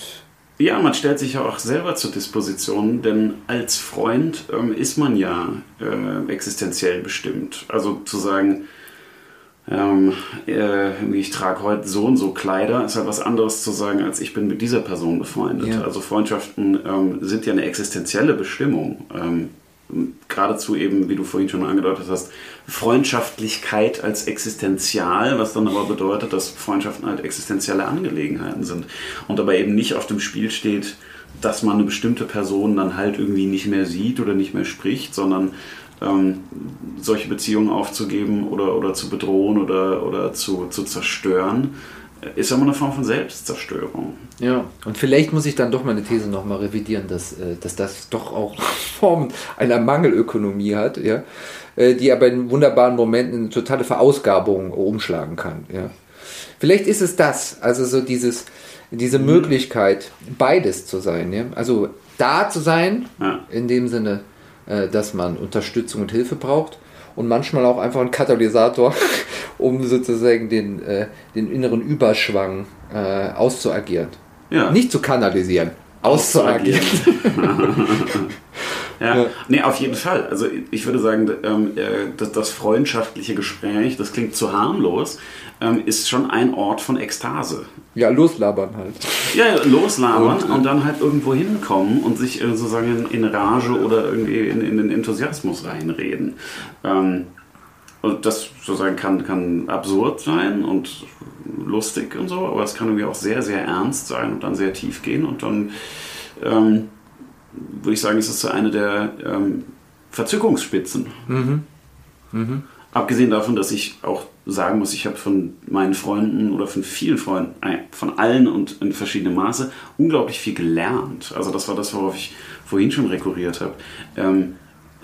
Ja, man stellt sich ja auch selber zur Disposition, denn als Freund ähm, ist man ja äh, existenziell bestimmt. Also zu sagen, ähm, äh, ich trage heute so und so Kleider, ist halt was anderes zu sagen, als ich bin mit dieser Person befreundet. Ja. Also Freundschaften ähm, sind ja eine existenzielle Bestimmung. Ähm, geradezu eben, wie du vorhin schon angedeutet hast, Freundschaftlichkeit als existenzial, was dann aber bedeutet, dass Freundschaften halt existenzielle Angelegenheiten sind und dabei eben nicht auf dem Spiel steht, dass man eine bestimmte Person dann halt irgendwie nicht mehr sieht oder nicht mehr spricht, sondern ähm, solche Beziehungen aufzugeben oder, oder zu bedrohen oder, oder zu, zu zerstören, ist ja immer eine Form von Selbstzerstörung. Ja, und vielleicht muss ich dann doch meine These nochmal revidieren, dass, äh, dass das doch auch <laughs> Formen einer Mangelökonomie hat, ja, äh, die aber in wunderbaren Momenten in eine totale Verausgabung umschlagen kann. Ja. Vielleicht ist es das, also so dieses, diese Möglichkeit, beides zu sein. Ja? Also da zu sein, Ja. in dem Sinne, dass man Unterstützung und Hilfe braucht und manchmal auch einfach ein Katalysator, <laughs> um sozusagen den, äh, den inneren Überschwang äh, auszuagieren. Ja. Nicht zu kanalisieren, auszuagieren. <laughs> Ja, Ja. nee, auf jeden Fall. Also ich würde sagen, ähm, äh, das, das freundschaftliche Gespräch, das klingt zu harmlos, ähm, ist schon ein Ort von Ekstase. Ja, loslabern halt. Ja, ja, loslabern Und, und, dann halt irgendwo hinkommen und sich äh, sozusagen in, in Rage oder irgendwie in, in den Enthusiasmus reinreden. Ähm, und das sozusagen kann, kann absurd sein und lustig und so, aber es kann irgendwie auch sehr, sehr ernst sein und dann sehr tief gehen und dann ähm, würde ich sagen, ist es so eine der ähm, Verzückungsspitzen. Abgesehen davon, dass ich auch sagen muss, ich habe von meinen Freunden oder von vielen Freunden, äh, von allen und in verschiedenem Maße, unglaublich viel gelernt. Also das war das, worauf ich vorhin schon rekurriert habe. Ähm,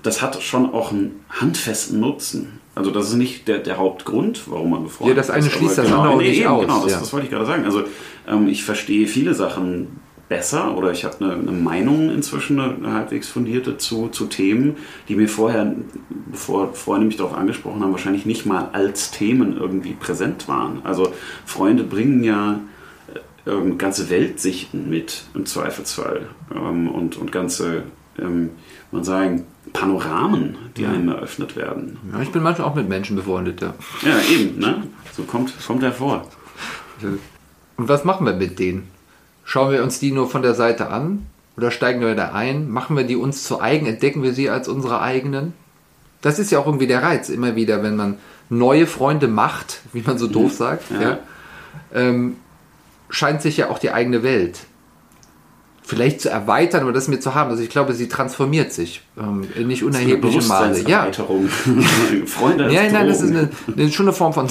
das hat schon auch einen handfesten Nutzen. Also das ist nicht der, der Hauptgrund, warum man befreundet Ja, das eine ist. schließt das genau, andere nee, nicht eben, aus, Genau, das, ja. das wollte ich gerade sagen. Also ähm, ich verstehe viele Sachen besser oder ich habe eine, eine Meinung inzwischen, eine halbwegs fundierte zu, zu Themen, die mir vorher, bevor Freunde mich darauf angesprochen haben, wahrscheinlich nicht mal als Themen irgendwie präsent waren. Also Freunde bringen ja äh, ähm, ganze Weltsichten mit im Zweifelsfall ähm, und, und ganze, ähm, man sagen, Panoramen, die einem eröffnet werden. Ja, ich bin manchmal auch mit Menschen befreundet, ja. Ja, eben, ne? So kommt, kommt hervor. Und was machen wir mit denen? Schauen wir uns die nur von der Seite an oder steigen wir da ein? Machen wir die uns zu eigen? Entdecken wir sie als unsere eigenen? Das ist ja auch irgendwie der Reiz, immer wieder, wenn man neue Freunde macht, wie man so doof sagt, Ja. ja. ähm, scheint sich ja auch die eigene Welt vielleicht zu erweitern oder das mir zu haben. Also ich glaube, sie transformiert sich ähm, in nicht unerheblichem Maße. Ja. <laughs> Freunde ja, nein, das ist eine, eine, schon eine Form von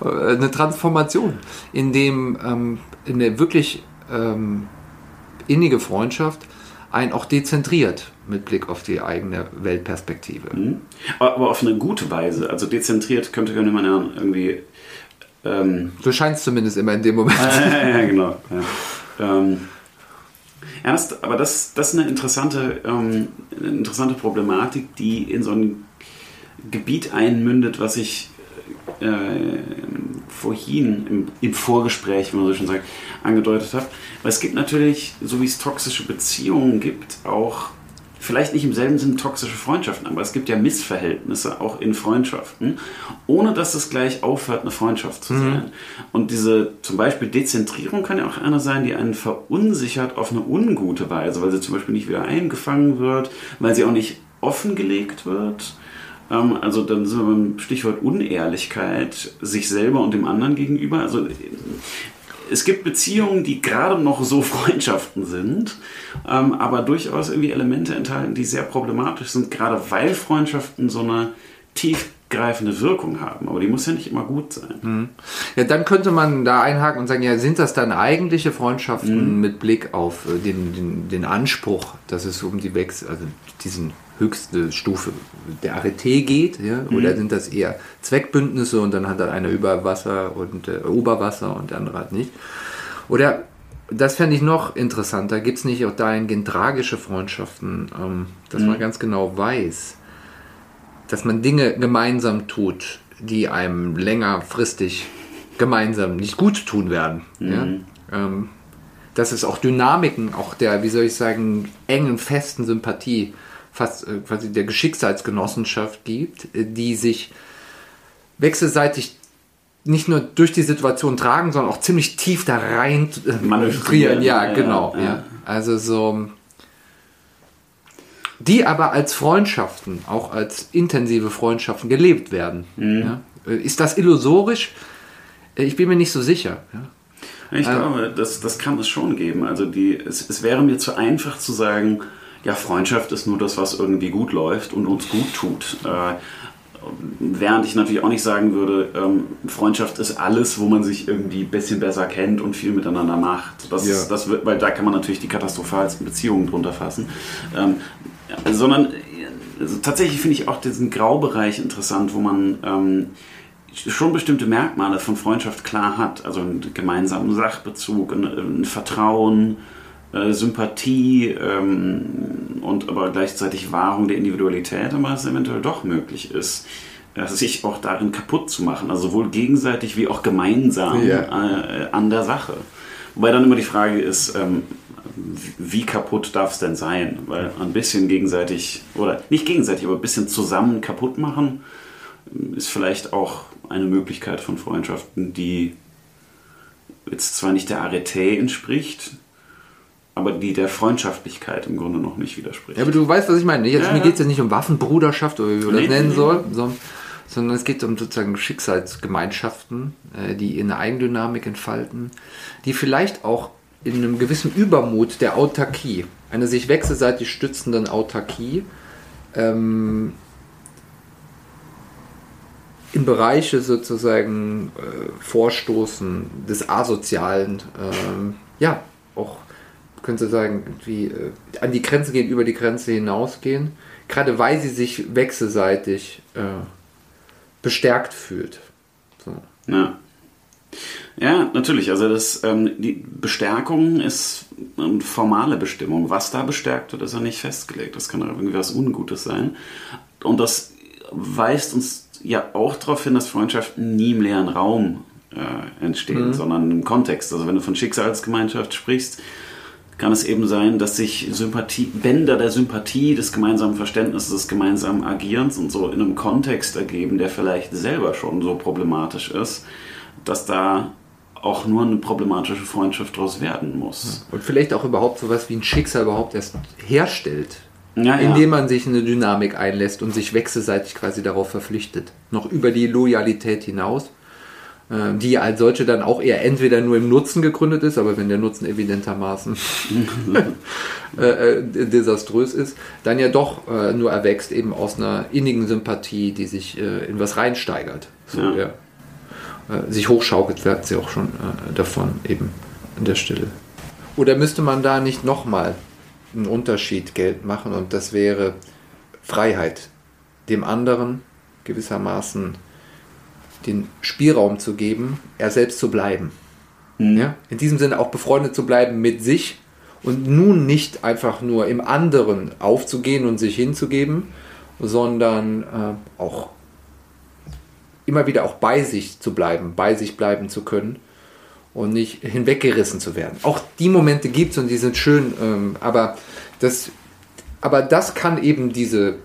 <laughs> eine Transformation, in dem ähm, eine wirklich ähm, innige Freundschaft einen auch dezentriert mit Blick auf die eigene Weltperspektive. Mhm. aber, auf eine gute Weise. Also dezentriert könnte, könnte man ja irgendwie. Ähm, So scheint es zumindest immer in dem Moment. <laughs> ja, ja, genau. Ja. Ähm, ernst, aber das, das ist eine interessante, ähm, eine interessante Problematik, die in so ein Gebiet einmündet, was ich äh, vorhin im, im Vorgespräch, wie man so schon sagt, angedeutet habe. Weil es gibt natürlich, so wie es toxische Beziehungen gibt, auch vielleicht nicht im selben Sinn toxische Freundschaften, aber es gibt ja Missverhältnisse auch in Freundschaften, ohne dass es gleich aufhört, eine Freundschaft zu sein. Und diese zum Beispiel Dezentrierung kann ja auch eine sein, die einen verunsichert auf eine ungute Weise, weil sie zum Beispiel nicht wieder eingefangen wird, weil sie auch nicht offengelegt wird. Ähm, Also dann sind wir beim Stichwort Unehrlichkeit sich selber und dem anderen gegenüber. Also es gibt Beziehungen, die gerade noch so <laughs> Freundschaften sind, ähm, aber durchaus irgendwie Elemente enthalten, die sehr problematisch sind, gerade weil Freundschaften so eine tiefgreifende Wirkung haben, aber die muss ja nicht immer gut sein. Mhm. Ja, dann könnte man da einhaken und sagen, ja, sind das dann eigentliche Freundschaften mhm. mit Blick auf äh, den, den, den, Anspruch, dass es um die Wechsel, also diesen höchste Stufe der Arete geht, ja? Mhm. oder sind das eher Zweckbündnisse und dann hat dann einer über Wasser und äh, Oberwasser und der andere hat nicht? Oder das fände ich noch interessanter. Gibt es nicht auch dahingehend tragische Freundschaften, ähm, dass mhm. man ganz genau weiß, dass man Dinge gemeinsam tut, die einem längerfristig gemeinsam nicht gut tun werden. Mhm. Ja? Ähm, dass es auch Dynamiken, auch der, wie soll ich sagen, engen, festen Sympathie, fast äh, quasi der Geschicksalsgenossenschaft gibt, äh, die sich wechselseitig nicht nur durch die Situation tragen, sondern auch ziemlich tief da rein äh, manövrieren. Ja, ja, genau. Ja. ja. Also so. Die aber als Freundschaften, auch als intensive Freundschaften gelebt werden. Mhm. Ja. Ist das illusorisch? Ich bin mir nicht so sicher. Ich glaube, das, das kann es schon geben. Also die, es, es wäre mir zu einfach zu sagen, ja, Freundschaft ist nur das, was irgendwie gut läuft und uns gut tut. Äh, Während ich natürlich auch nicht sagen würde, ähm, Freundschaft ist alles, wo man sich irgendwie ein bisschen besser kennt und viel miteinander macht. Das, ja. das wird, weil da kann man natürlich die katastrophalsten Beziehungen drunter fassen. Ähm, sondern also tatsächlich finde ich auch diesen Graubereich interessant, wo man ähm, schon bestimmte Merkmale von Freundschaft klar hat. Also einen gemeinsamen Sachbezug, ein, ein Vertrauen, äh, Sympathie ähm, und aber gleichzeitig Wahrung der Individualität, aber es eventuell doch möglich ist, äh, sich auch darin kaputt zu machen, also sowohl gegenseitig wie auch gemeinsam ja. äh, an der Sache. Wobei dann immer die Frage ist, ähm, wie kaputt darf es denn sein? Weil ein bisschen gegenseitig, oder nicht gegenseitig, aber ein bisschen zusammen kaputt machen, ist vielleicht auch eine Möglichkeit von Freundschaften, die jetzt zwar nicht der Arete entspricht, aber die der Freundschaftlichkeit im Grunde noch nicht widerspricht. Ja, aber du weißt, was ich meine. Jetzt, ja, mir geht es ja nicht um Waffenbruderschaft oder wie man nee, das nennen nee, soll, sondern, es geht um sozusagen Schicksalsgemeinschaften, äh, die eine Eigendynamik entfalten, die vielleicht auch in einem gewissen Übermut der Autarkie, einer sich wechselseitig stützenden Autarkie, ähm, in Bereiche sozusagen äh, vorstoßen des Asozialen, ähm, ja, auch könnte sagen, wie äh, an die Grenze gehen, über die Grenze hinausgehen, gerade weil sie sich wechselseitig äh, bestärkt fühlt. So. Ja. Ja, natürlich. Also das, ähm, die Bestärkung ist eine formale Bestimmung. Was da bestärkt wird, ist ja nicht festgelegt. Das kann irgendwie was Ungutes sein. Und das weist uns ja auch darauf hin, dass Freundschaften nie im leeren Raum äh, entstehen, mhm. sondern im Kontext. Also wenn du von Schicksalsgemeinschaft sprichst, kann es eben sein, dass sich Sympathie, Bänder der Sympathie, des gemeinsamen Verständnisses, des gemeinsamen Agierens und so in einem Kontext ergeben, der vielleicht selber schon so problematisch ist, dass da auch nur eine problematische Freundschaft daraus werden muss. Und vielleicht auch überhaupt sowas wie ein Schicksal überhaupt erst herstellt. Ja, indem man sich eine Dynamik einlässt und sich wechselseitig quasi darauf verpflichtet. Noch über die Loyalität hinaus. Äh, die als solche dann auch eher entweder nur im Nutzen gegründet ist, aber wenn der Nutzen evidentermaßen <laughs> <laughs> äh, äh, desaströs ist, dann ja doch äh, nur erwächst eben aus einer innigen Sympathie, die sich äh, in was reinsteigert. So, ja. Ja. Äh, sich hochschaukelt, wird sie auch schon davon eben an der Stelle. Oder müsste man da nicht nochmal einen Unterschied Geld machen und das wäre Freiheit, dem anderen gewissermaßen den Spielraum zu geben, er selbst zu bleiben. Mhm. Ja? In diesem Sinne auch befreundet zu bleiben mit sich und nun nicht einfach nur im anderen aufzugehen und sich hinzugeben, sondern äh, auch immer wieder auch bei sich zu bleiben, bei sich bleiben zu können und nicht hinweggerissen zu werden. Auch die Momente gibt es und die sind schön, ähm, aber, das, aber das kann eben diese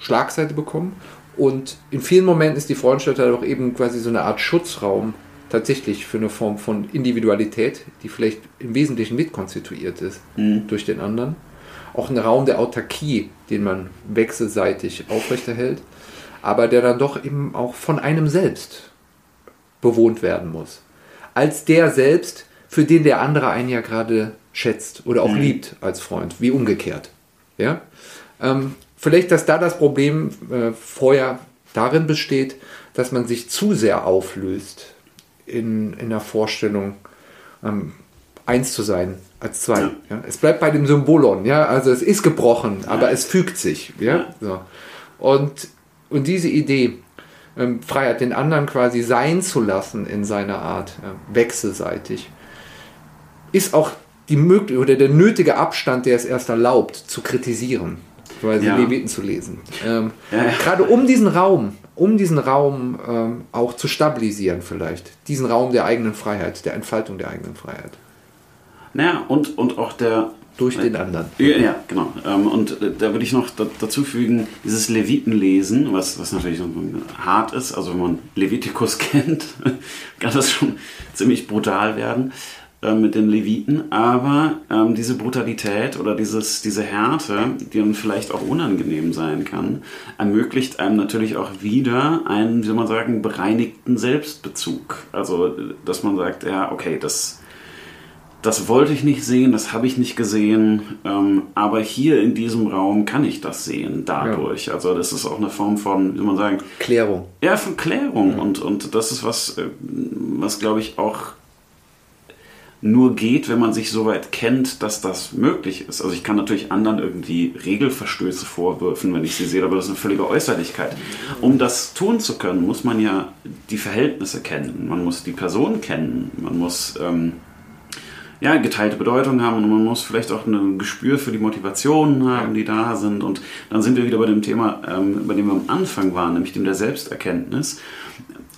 Schlagseite bekommen und in vielen Momenten ist die Freundschaft halt auch eben quasi so eine Art Schutzraum tatsächlich für eine Form von Individualität, die vielleicht im Wesentlichen mitkonstituiert ist mhm. durch den anderen. Auch ein Raum der Autarkie, den man wechselseitig aufrechterhält, aber der dann doch eben auch von einem selbst bewohnt werden muss. Als der selbst, für den der andere einen ja gerade schätzt oder auch mhm. liebt als Freund, wie umgekehrt. Ja? Ähm, vielleicht, dass da das Problem äh, vorher darin besteht, dass man sich zu sehr auflöst in, in der Vorstellung, ähm, eins zu sein als zwei. Ja. ja. Es bleibt bei dem Symbolon, ja, also es ist gebrochen, ja. aber es fügt sich, ja. So. Und, und diese Idee, ähm, Freiheit, den anderen quasi sein zu lassen in seiner Art, wechselseitig, ist auch die mögliche oder der nötige Abstand, der es erst erlaubt, zu kritisieren, quasi ja. Leviten zu lesen. Ähm, Gerade um diesen Raum, um diesen Raum ähm, auch zu stabilisieren vielleicht. Diesen Raum der eigenen Freiheit, der Entfaltung der eigenen Freiheit. Naja, und, und auch der... Durch den anderen. Ja, ja genau. Ähm, und äh, da würde ich noch dazu fügen, dieses Levitenlesen, was, was natürlich hart ist, also wenn man Levitikus <laughs> kennt, kann das schon ziemlich brutal werden äh, mit den Leviten, aber ähm, diese Brutalität oder dieses, diese Härte, die dann vielleicht auch unangenehm sein kann, ermöglicht einem natürlich auch wieder einen, wie soll man sagen, bereinigten Selbstbezug. Also, dass man sagt, ja, okay, das, das wollte ich nicht sehen, das habe ich nicht gesehen, ähm, aber hier in diesem Raum kann ich das sehen dadurch. Ja. Also das ist auch eine Form von, wie soll man sagen? Klärung. Ja, von Klärung. Ja. Und, und das ist was, äh, was glaube ich auch nur geht, wenn man sich so weit kennt, dass das möglich ist. Also ich kann natürlich anderen irgendwie Regelverstöße vorwürfen, wenn ich sie sehe, aber das ist eine völlige Äußerlichkeit. Um das tun zu können, muss man ja die Verhältnisse kennen, man muss die Person kennen, man muss ähm, ja, geteilte Bedeutung haben und man muss vielleicht auch ein Gespür für die Motivationen haben, die da sind. Und dann sind wir wieder bei dem Thema, ähm, bei dem wir am Anfang waren, nämlich dem der Selbsterkenntnis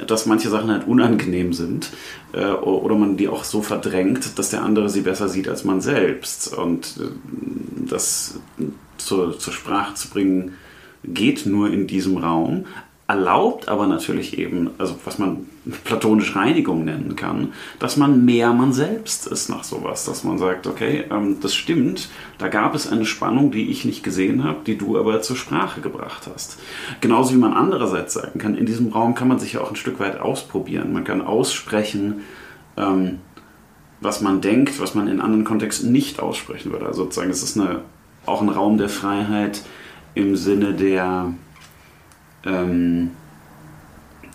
dass manche Sachen halt unangenehm sind äh, oder man die auch so verdrängt, dass der andere sie besser sieht als man selbst. Und äh, das zur, zur Sprache zu bringen, geht nur in diesem Raum erlaubt aber natürlich eben, also was man platonisch Reinigung nennen kann, dass man mehr man selbst ist nach sowas, dass man sagt, okay, ähm, das stimmt, da gab es eine Spannung, die ich nicht gesehen habe, die du aber zur Sprache gebracht hast. Genauso wie man andererseits sagen kann, in diesem Raum kann man sich ja auch ein Stück weit ausprobieren, man kann aussprechen, ähm, was man denkt, was man in anderen Kontexten nicht aussprechen würde. Also sozusagen, es ist eine, auch ein Raum der Freiheit im Sinne der ähm,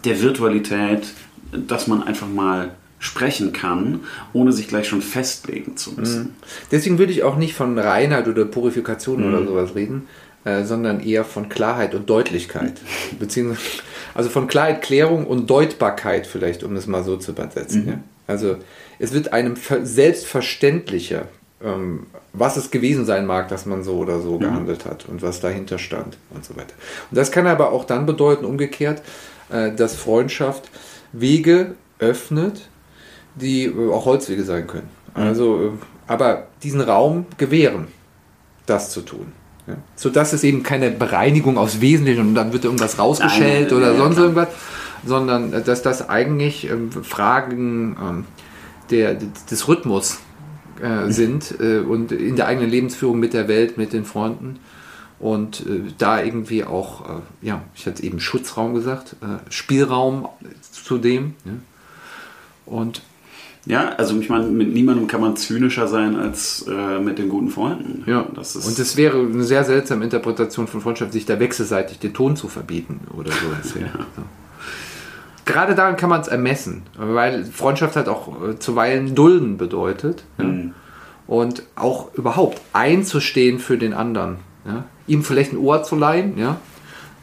der Virtualität, dass man einfach mal sprechen kann, ohne sich gleich schon festlegen zu müssen. Mhm. Deswegen würde ich auch nicht von Reinheit oder Purifikation mhm. oder sowas reden, äh, sondern eher von Klarheit und Deutlichkeit. <laughs> Beziehungsweise, also von Klarheit, Klärung und Deutbarkeit vielleicht, um es mal so zu übersetzen. Mhm. Ja? Also es wird einem selbstverständlicher, ähm, was es gewesen sein mag, dass man so oder so mhm. gehandelt hat und was dahinter stand und so weiter. Und das kann aber auch dann bedeuten, umgekehrt, äh, dass Freundschaft Wege öffnet, die äh, auch Holzwege sein können. Mhm. Also, äh, aber diesen Raum gewähren, das zu tun. Ja? Sodass es eben keine Bereinigung aus Wesentlichen und dann wird irgendwas rausgeschält Nein, oder sonst ja, irgendwas, sondern äh, dass das eigentlich ähm, Fragen ähm, der, des Rhythmus äh, sind äh, und in der eigenen Lebensführung mit der Welt, mit den Freunden. Und äh, da irgendwie auch, äh, ja, ich hatte eben Schutzraum gesagt, äh, Spielraum zudem. Ja. Und ja, also ich meine, mit niemandem kann man zynischer sein als äh, mit den guten Freunden. Ja, das ist und es wäre eine sehr seltsame Interpretation von Freundschaft, sich da wechselseitig den Ton zu verbieten oder so. ja. so gerade daran kann man es ermessen, weil Freundschaft halt auch äh, zuweilen Dulden bedeutet. Ja? Mhm. Und auch überhaupt einzustehen für den anderen. Ja? Ihm vielleicht ein Ohr zu leihen, ja?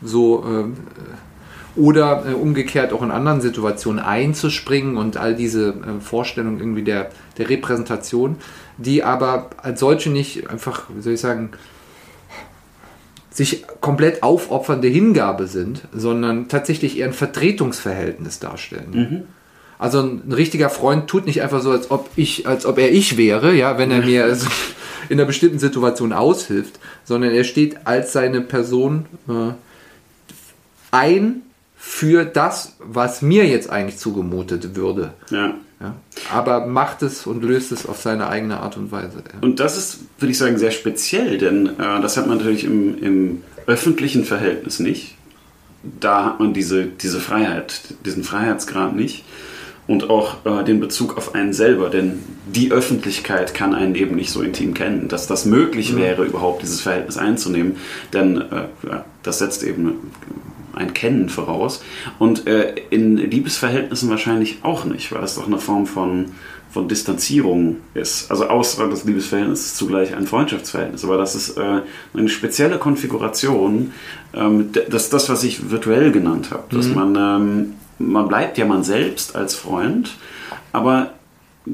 so, ähm, äh, oder äh, umgekehrt auch in anderen Situationen einzuspringen und all diese äh, Vorstellungen irgendwie der, der Repräsentation, die aber als solche nicht einfach, wie soll ich sagen, sich komplett aufopfernde Hingabe sind, sondern tatsächlich eher ein Vertretungsverhältnis darstellen. Mhm. Also ein richtiger Freund tut nicht einfach so, als ob ich, als ob er ich wäre, ja, wenn er mir in einer bestimmten Situation aushilft, sondern er steht als seine Person äh, ein für das, was mir jetzt eigentlich zugemutet würde. Ja. Ja, aber macht es und löst es auf seine eigene Art und Weise. Ja. Und das ist, würde ich sagen, sehr speziell, denn äh, das hat man natürlich im, im, öffentlichen Verhältnis nicht. Da hat man diese, diese Freiheit, diesen Freiheitsgrad nicht und auch äh, den Bezug auf einen selber, denn die Öffentlichkeit kann einen eben nicht so intim kennen, dass das möglich mhm. wäre, überhaupt dieses Verhältnis einzunehmen, denn äh, das setzt eben ein Kennen voraus. Und äh, in Liebesverhältnissen wahrscheinlich auch nicht, weil das doch eine Form von, von Distanzierung ist. Also außer das Liebesverhältnis ist zugleich ein Freundschaftsverhältnis. Aber das ist äh, eine spezielle Konfiguration. Ähm, das ist das, was ich virtuell genannt habe. Dass man, ähm, man bleibt ja man selbst als Freund, aber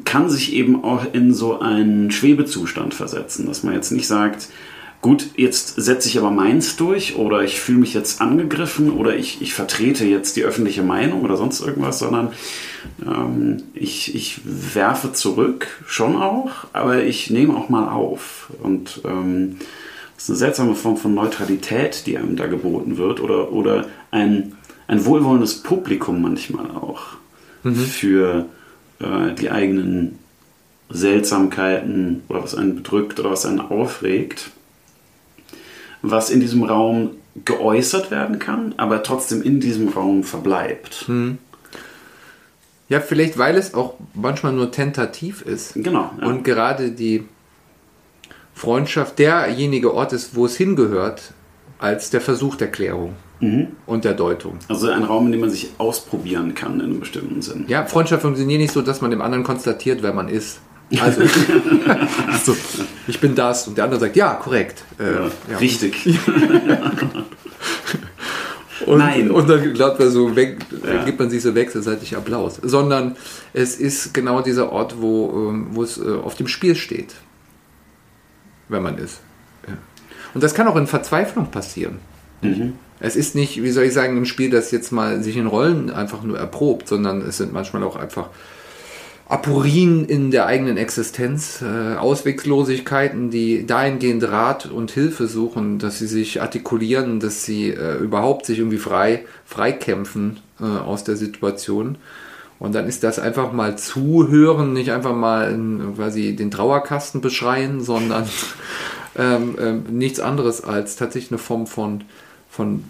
kann sich eben auch in so einen Schwebezustand versetzen, dass man jetzt nicht sagt, gut, jetzt setze ich aber meins durch oder ich fühle mich jetzt angegriffen oder ich, ich vertrete jetzt die öffentliche Meinung oder sonst irgendwas, sondern ähm, ich, ich werfe zurück, schon auch, aber ich nehme auch mal auf. Und ähm, das ist eine seltsame Form von Neutralität, die einem da geboten wird oder, oder ein, ein wohlwollendes Publikum manchmal auch mhm. für äh, die eigenen Seltsamkeiten oder was einen bedrückt oder was einen aufregt, was in diesem Raum geäußert werden kann, aber trotzdem in diesem Raum verbleibt. Hm. Ja, vielleicht weil es auch manchmal nur tentativ ist. Genau. Ja. Und gerade die Freundschaft derjenige Ort ist, wo es hingehört, als der Versuch der Klärung mhm. und der Deutung. Also ein Raum, in dem man sich ausprobieren kann in einem bestimmten Sinn. Ja, Freundschaft funktioniert nicht so, dass man dem anderen konstatiert, wer man ist. Also, <laughs> so, ich bin das und der andere sagt, ja, korrekt. Äh, ja, ja. Richtig. <laughs> und, Nein. Und dann glaubt man so, weg, ja. gibt man sich so wechselseitig Applaus. Sondern es ist genau dieser Ort, wo, ähm, wo es äh, auf dem Spiel steht, wenn man ist. Und das kann auch in Verzweiflung passieren. Mhm. Es ist nicht, wie soll ich sagen, ein Spiel, das jetzt mal sich in Rollen einfach nur erprobt, sondern es sind manchmal auch einfach Aporien in der eigenen Existenz, äh, Ausweglosigkeiten, die dahingehend Rat und Hilfe suchen, dass sie sich artikulieren, dass sie äh, überhaupt sich irgendwie frei, frei kämpfen äh, aus der Situation. Und dann ist das einfach mal zuhören, nicht einfach mal in, quasi den Trauerkasten beschreien, sondern <laughs> ähm, ähm, nichts anderes als tatsächlich eine Form von von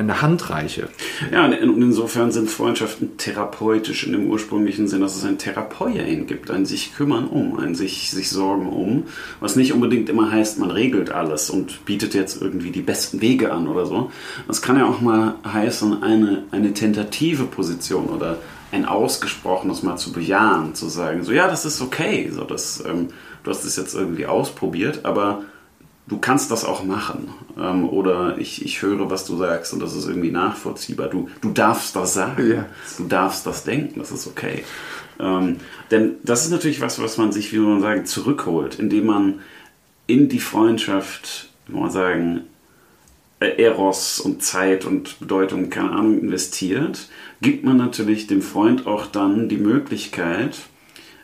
eine Handreiche. Ja, und insofern sind Freundschaften therapeutisch in dem ursprünglichen Sinn, dass es ein Therapeuen gibt, ein sich kümmern um, ein sich, sich sorgen um, was nicht unbedingt immer heißt, man regelt alles und bietet jetzt irgendwie die besten Wege an oder so. Das kann ja auch mal heißen, eine, eine tentative Position oder ein ausgesprochenes mal zu bejahen, zu sagen, so ja, das ist okay, so das, ähm, du hast es jetzt irgendwie ausprobiert, aber du kannst das auch machen. Ähm, oder ich, ich höre, was du sagst und das ist irgendwie nachvollziehbar. Du, du darfst das sagen. Ja. Du darfst das denken. Das ist okay. Ähm, denn das ist natürlich was, was man sich, wie man sagen, zurückholt, indem man in die Freundschaft, wie man sagen, äh, Eros und Zeit und Bedeutung, keine Ahnung, investiert, gibt man natürlich dem Freund auch dann die Möglichkeit,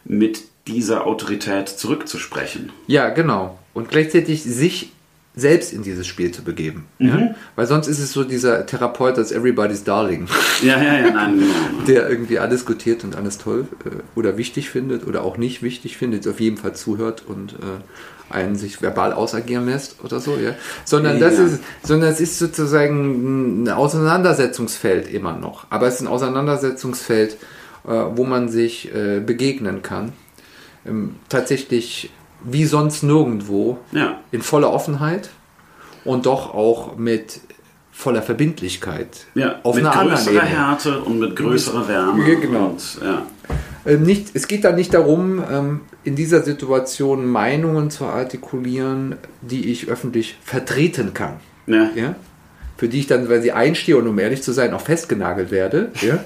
mit dieser Autorität zurückzusprechen. Ja, genau und gleichzeitig sich selbst in dieses Spiel zu begeben. Mhm. Ja? Weil sonst ist es so dieser Therapeut als Everybody's Darling. Ja, ja, ja, nein, <laughs> genau. Der irgendwie alles gutiert und alles toll äh, oder wichtig findet oder auch nicht wichtig findet, auf jeden Fall zuhört und äh, einen sich verbal ausagieren lässt oder so, ja. Sondern das ja. ist, sondern es ist sozusagen ein Auseinandersetzungsfeld immer noch. Aber es ist ein Auseinandersetzungsfeld, äh, wo man sich äh, begegnen kann. Ähm, tatsächlich wie sonst nirgendwo ja. in voller Offenheit und doch auch mit voller Verbindlichkeit. Ja, auf mit einer größerer Härte und mit größerer Wärme. Genau. Und, ja. Ähm, nicht, es geht da nicht darum, ähm, in dieser Situation Meinungen zu artikulieren, die ich öffentlich vertreten kann. Ja. ja? Für die ich dann, weil sie einstehe und um ehrlich zu sein, auch festgenagelt werde. Ja.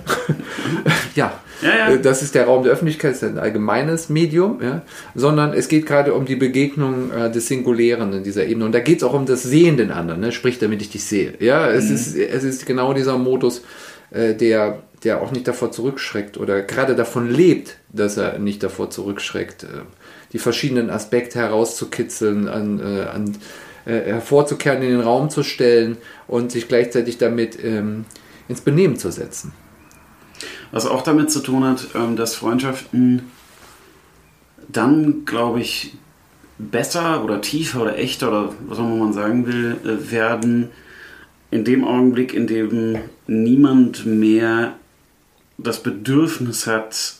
<laughs> ja. Ja, ja. Äh, das ist der Raum der Öffentlichkeit, das ist ein allgemeines Medium, ja? sondern es geht gerade um die Begegnung äh, des Singulären in dieser Ebene. Und da geht es auch um das Sehen den anderen, ne? sprich, damit ich dich sehe. Ja, es, mhm. ist, es ist genau dieser Modus, äh, der, der auch nicht davor zurückschreckt oder gerade davon lebt, dass er nicht davor zurückschreckt, äh, die verschiedenen Aspekte herauszukitzeln, an, äh, an hervorzukehren, in den Raum zu stellen und sich gleichzeitig damit ähm, ins Benehmen zu setzen. Was auch damit zu tun hat, ähm, dass Freundschaften dann, glaube ich, besser oder tiefer oder echter oder was auch immer man sagen will, äh, werden in dem Augenblick, in dem niemand mehr das Bedürfnis hat,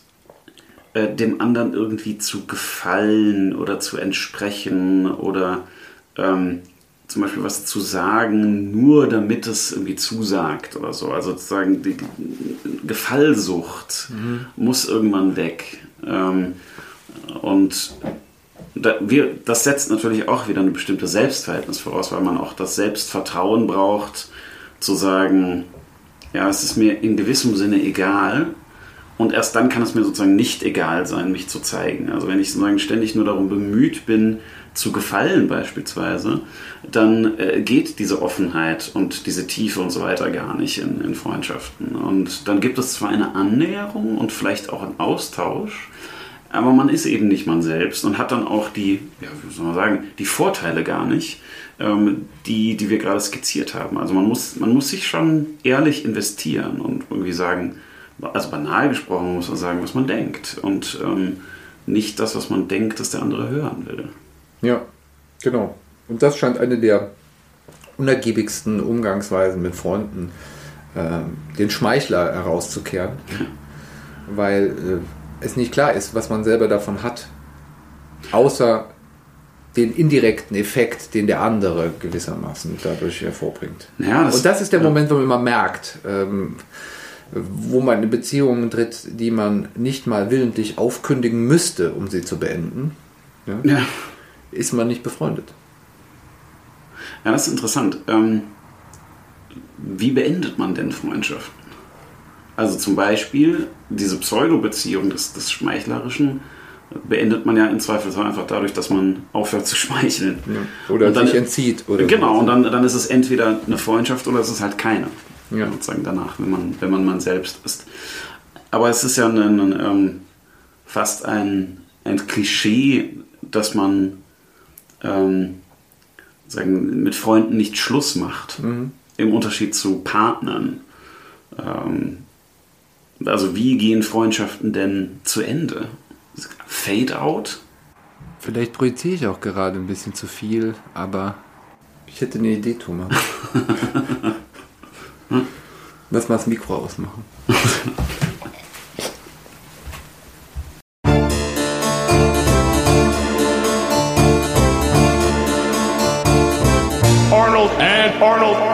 äh, dem anderen irgendwie zu gefallen oder zu entsprechen oder ähm, zum Beispiel was zu sagen, nur damit es irgendwie zusagt oder so. Also sozusagen die Gefallsucht mhm. muss irgendwann weg. Ähm, und da, wir, das setzt natürlich auch wieder eine bestimmte Selbstverhältnis voraus, weil man auch das Selbstvertrauen braucht, zu sagen, ja, es ist mir in gewissem Sinne egal. Und erst dann kann es mir sozusagen nicht egal sein, mich zu zeigen. Also wenn ich sozusagen ständig nur darum bemüht bin, zu gefallen beispielsweise, dann äh, geht diese Offenheit und diese Tiefe und so weiter gar nicht in, in Freundschaften. Und dann gibt es zwar eine Annäherung und vielleicht auch einen Austausch, aber man ist eben nicht man selbst und hat dann auch die, ja, wie soll man sagen, die Vorteile gar nicht, ähm, die, die wir gerade skizziert haben. Also man muss, man muss sich schon ehrlich investieren und irgendwie sagen, also banal gesprochen muss man sagen, was man denkt und ähm, nicht das, was man denkt, dass der andere hören will. Ja, genau. Und das scheint eine der unergiebigsten Umgangsweisen mit Freunden, äh, den Schmeichler herauszukehren, weil äh, es nicht klar ist, was man selber davon hat, außer den indirekten Effekt, den der andere gewissermaßen dadurch hervorbringt. Ja, das, Und das ist der ja. Moment, wo man immer merkt, ähm, wo man in Beziehungen tritt, die man nicht mal willentlich aufkündigen müsste, um sie zu beenden. Ja? ja ist man nicht befreundet. Ja, das ist interessant. Ähm, wie beendet man denn Freundschaften? Also zum Beispiel diese Pseudo-Beziehung des, des Schmeichlerischen beendet man ja im Zweifelsfall einfach dadurch, dass man aufhört zu <laughs> schmeicheln. Ja. Oder dann, sich entzieht. Oder genau, so. und dann, dann ist es entweder eine Freundschaft oder es ist halt keine. Ja. Sozusagen danach, wenn man, wenn man man selbst ist. Aber es ist ja ein, ein, ähm, fast ein, ein Klischee, dass man ähm, sagen, mit Freunden nicht Schluss macht. Mhm. Im Unterschied zu Partnern. Ähm, also wie gehen Freundschaften denn zu Ende? Fade out? Vielleicht projiziere ich auch gerade ein bisschen zu viel, aber ich hätte eine Idee, Thomas. <laughs> Lass mal das Mikro ausmachen. <laughs> Arnold.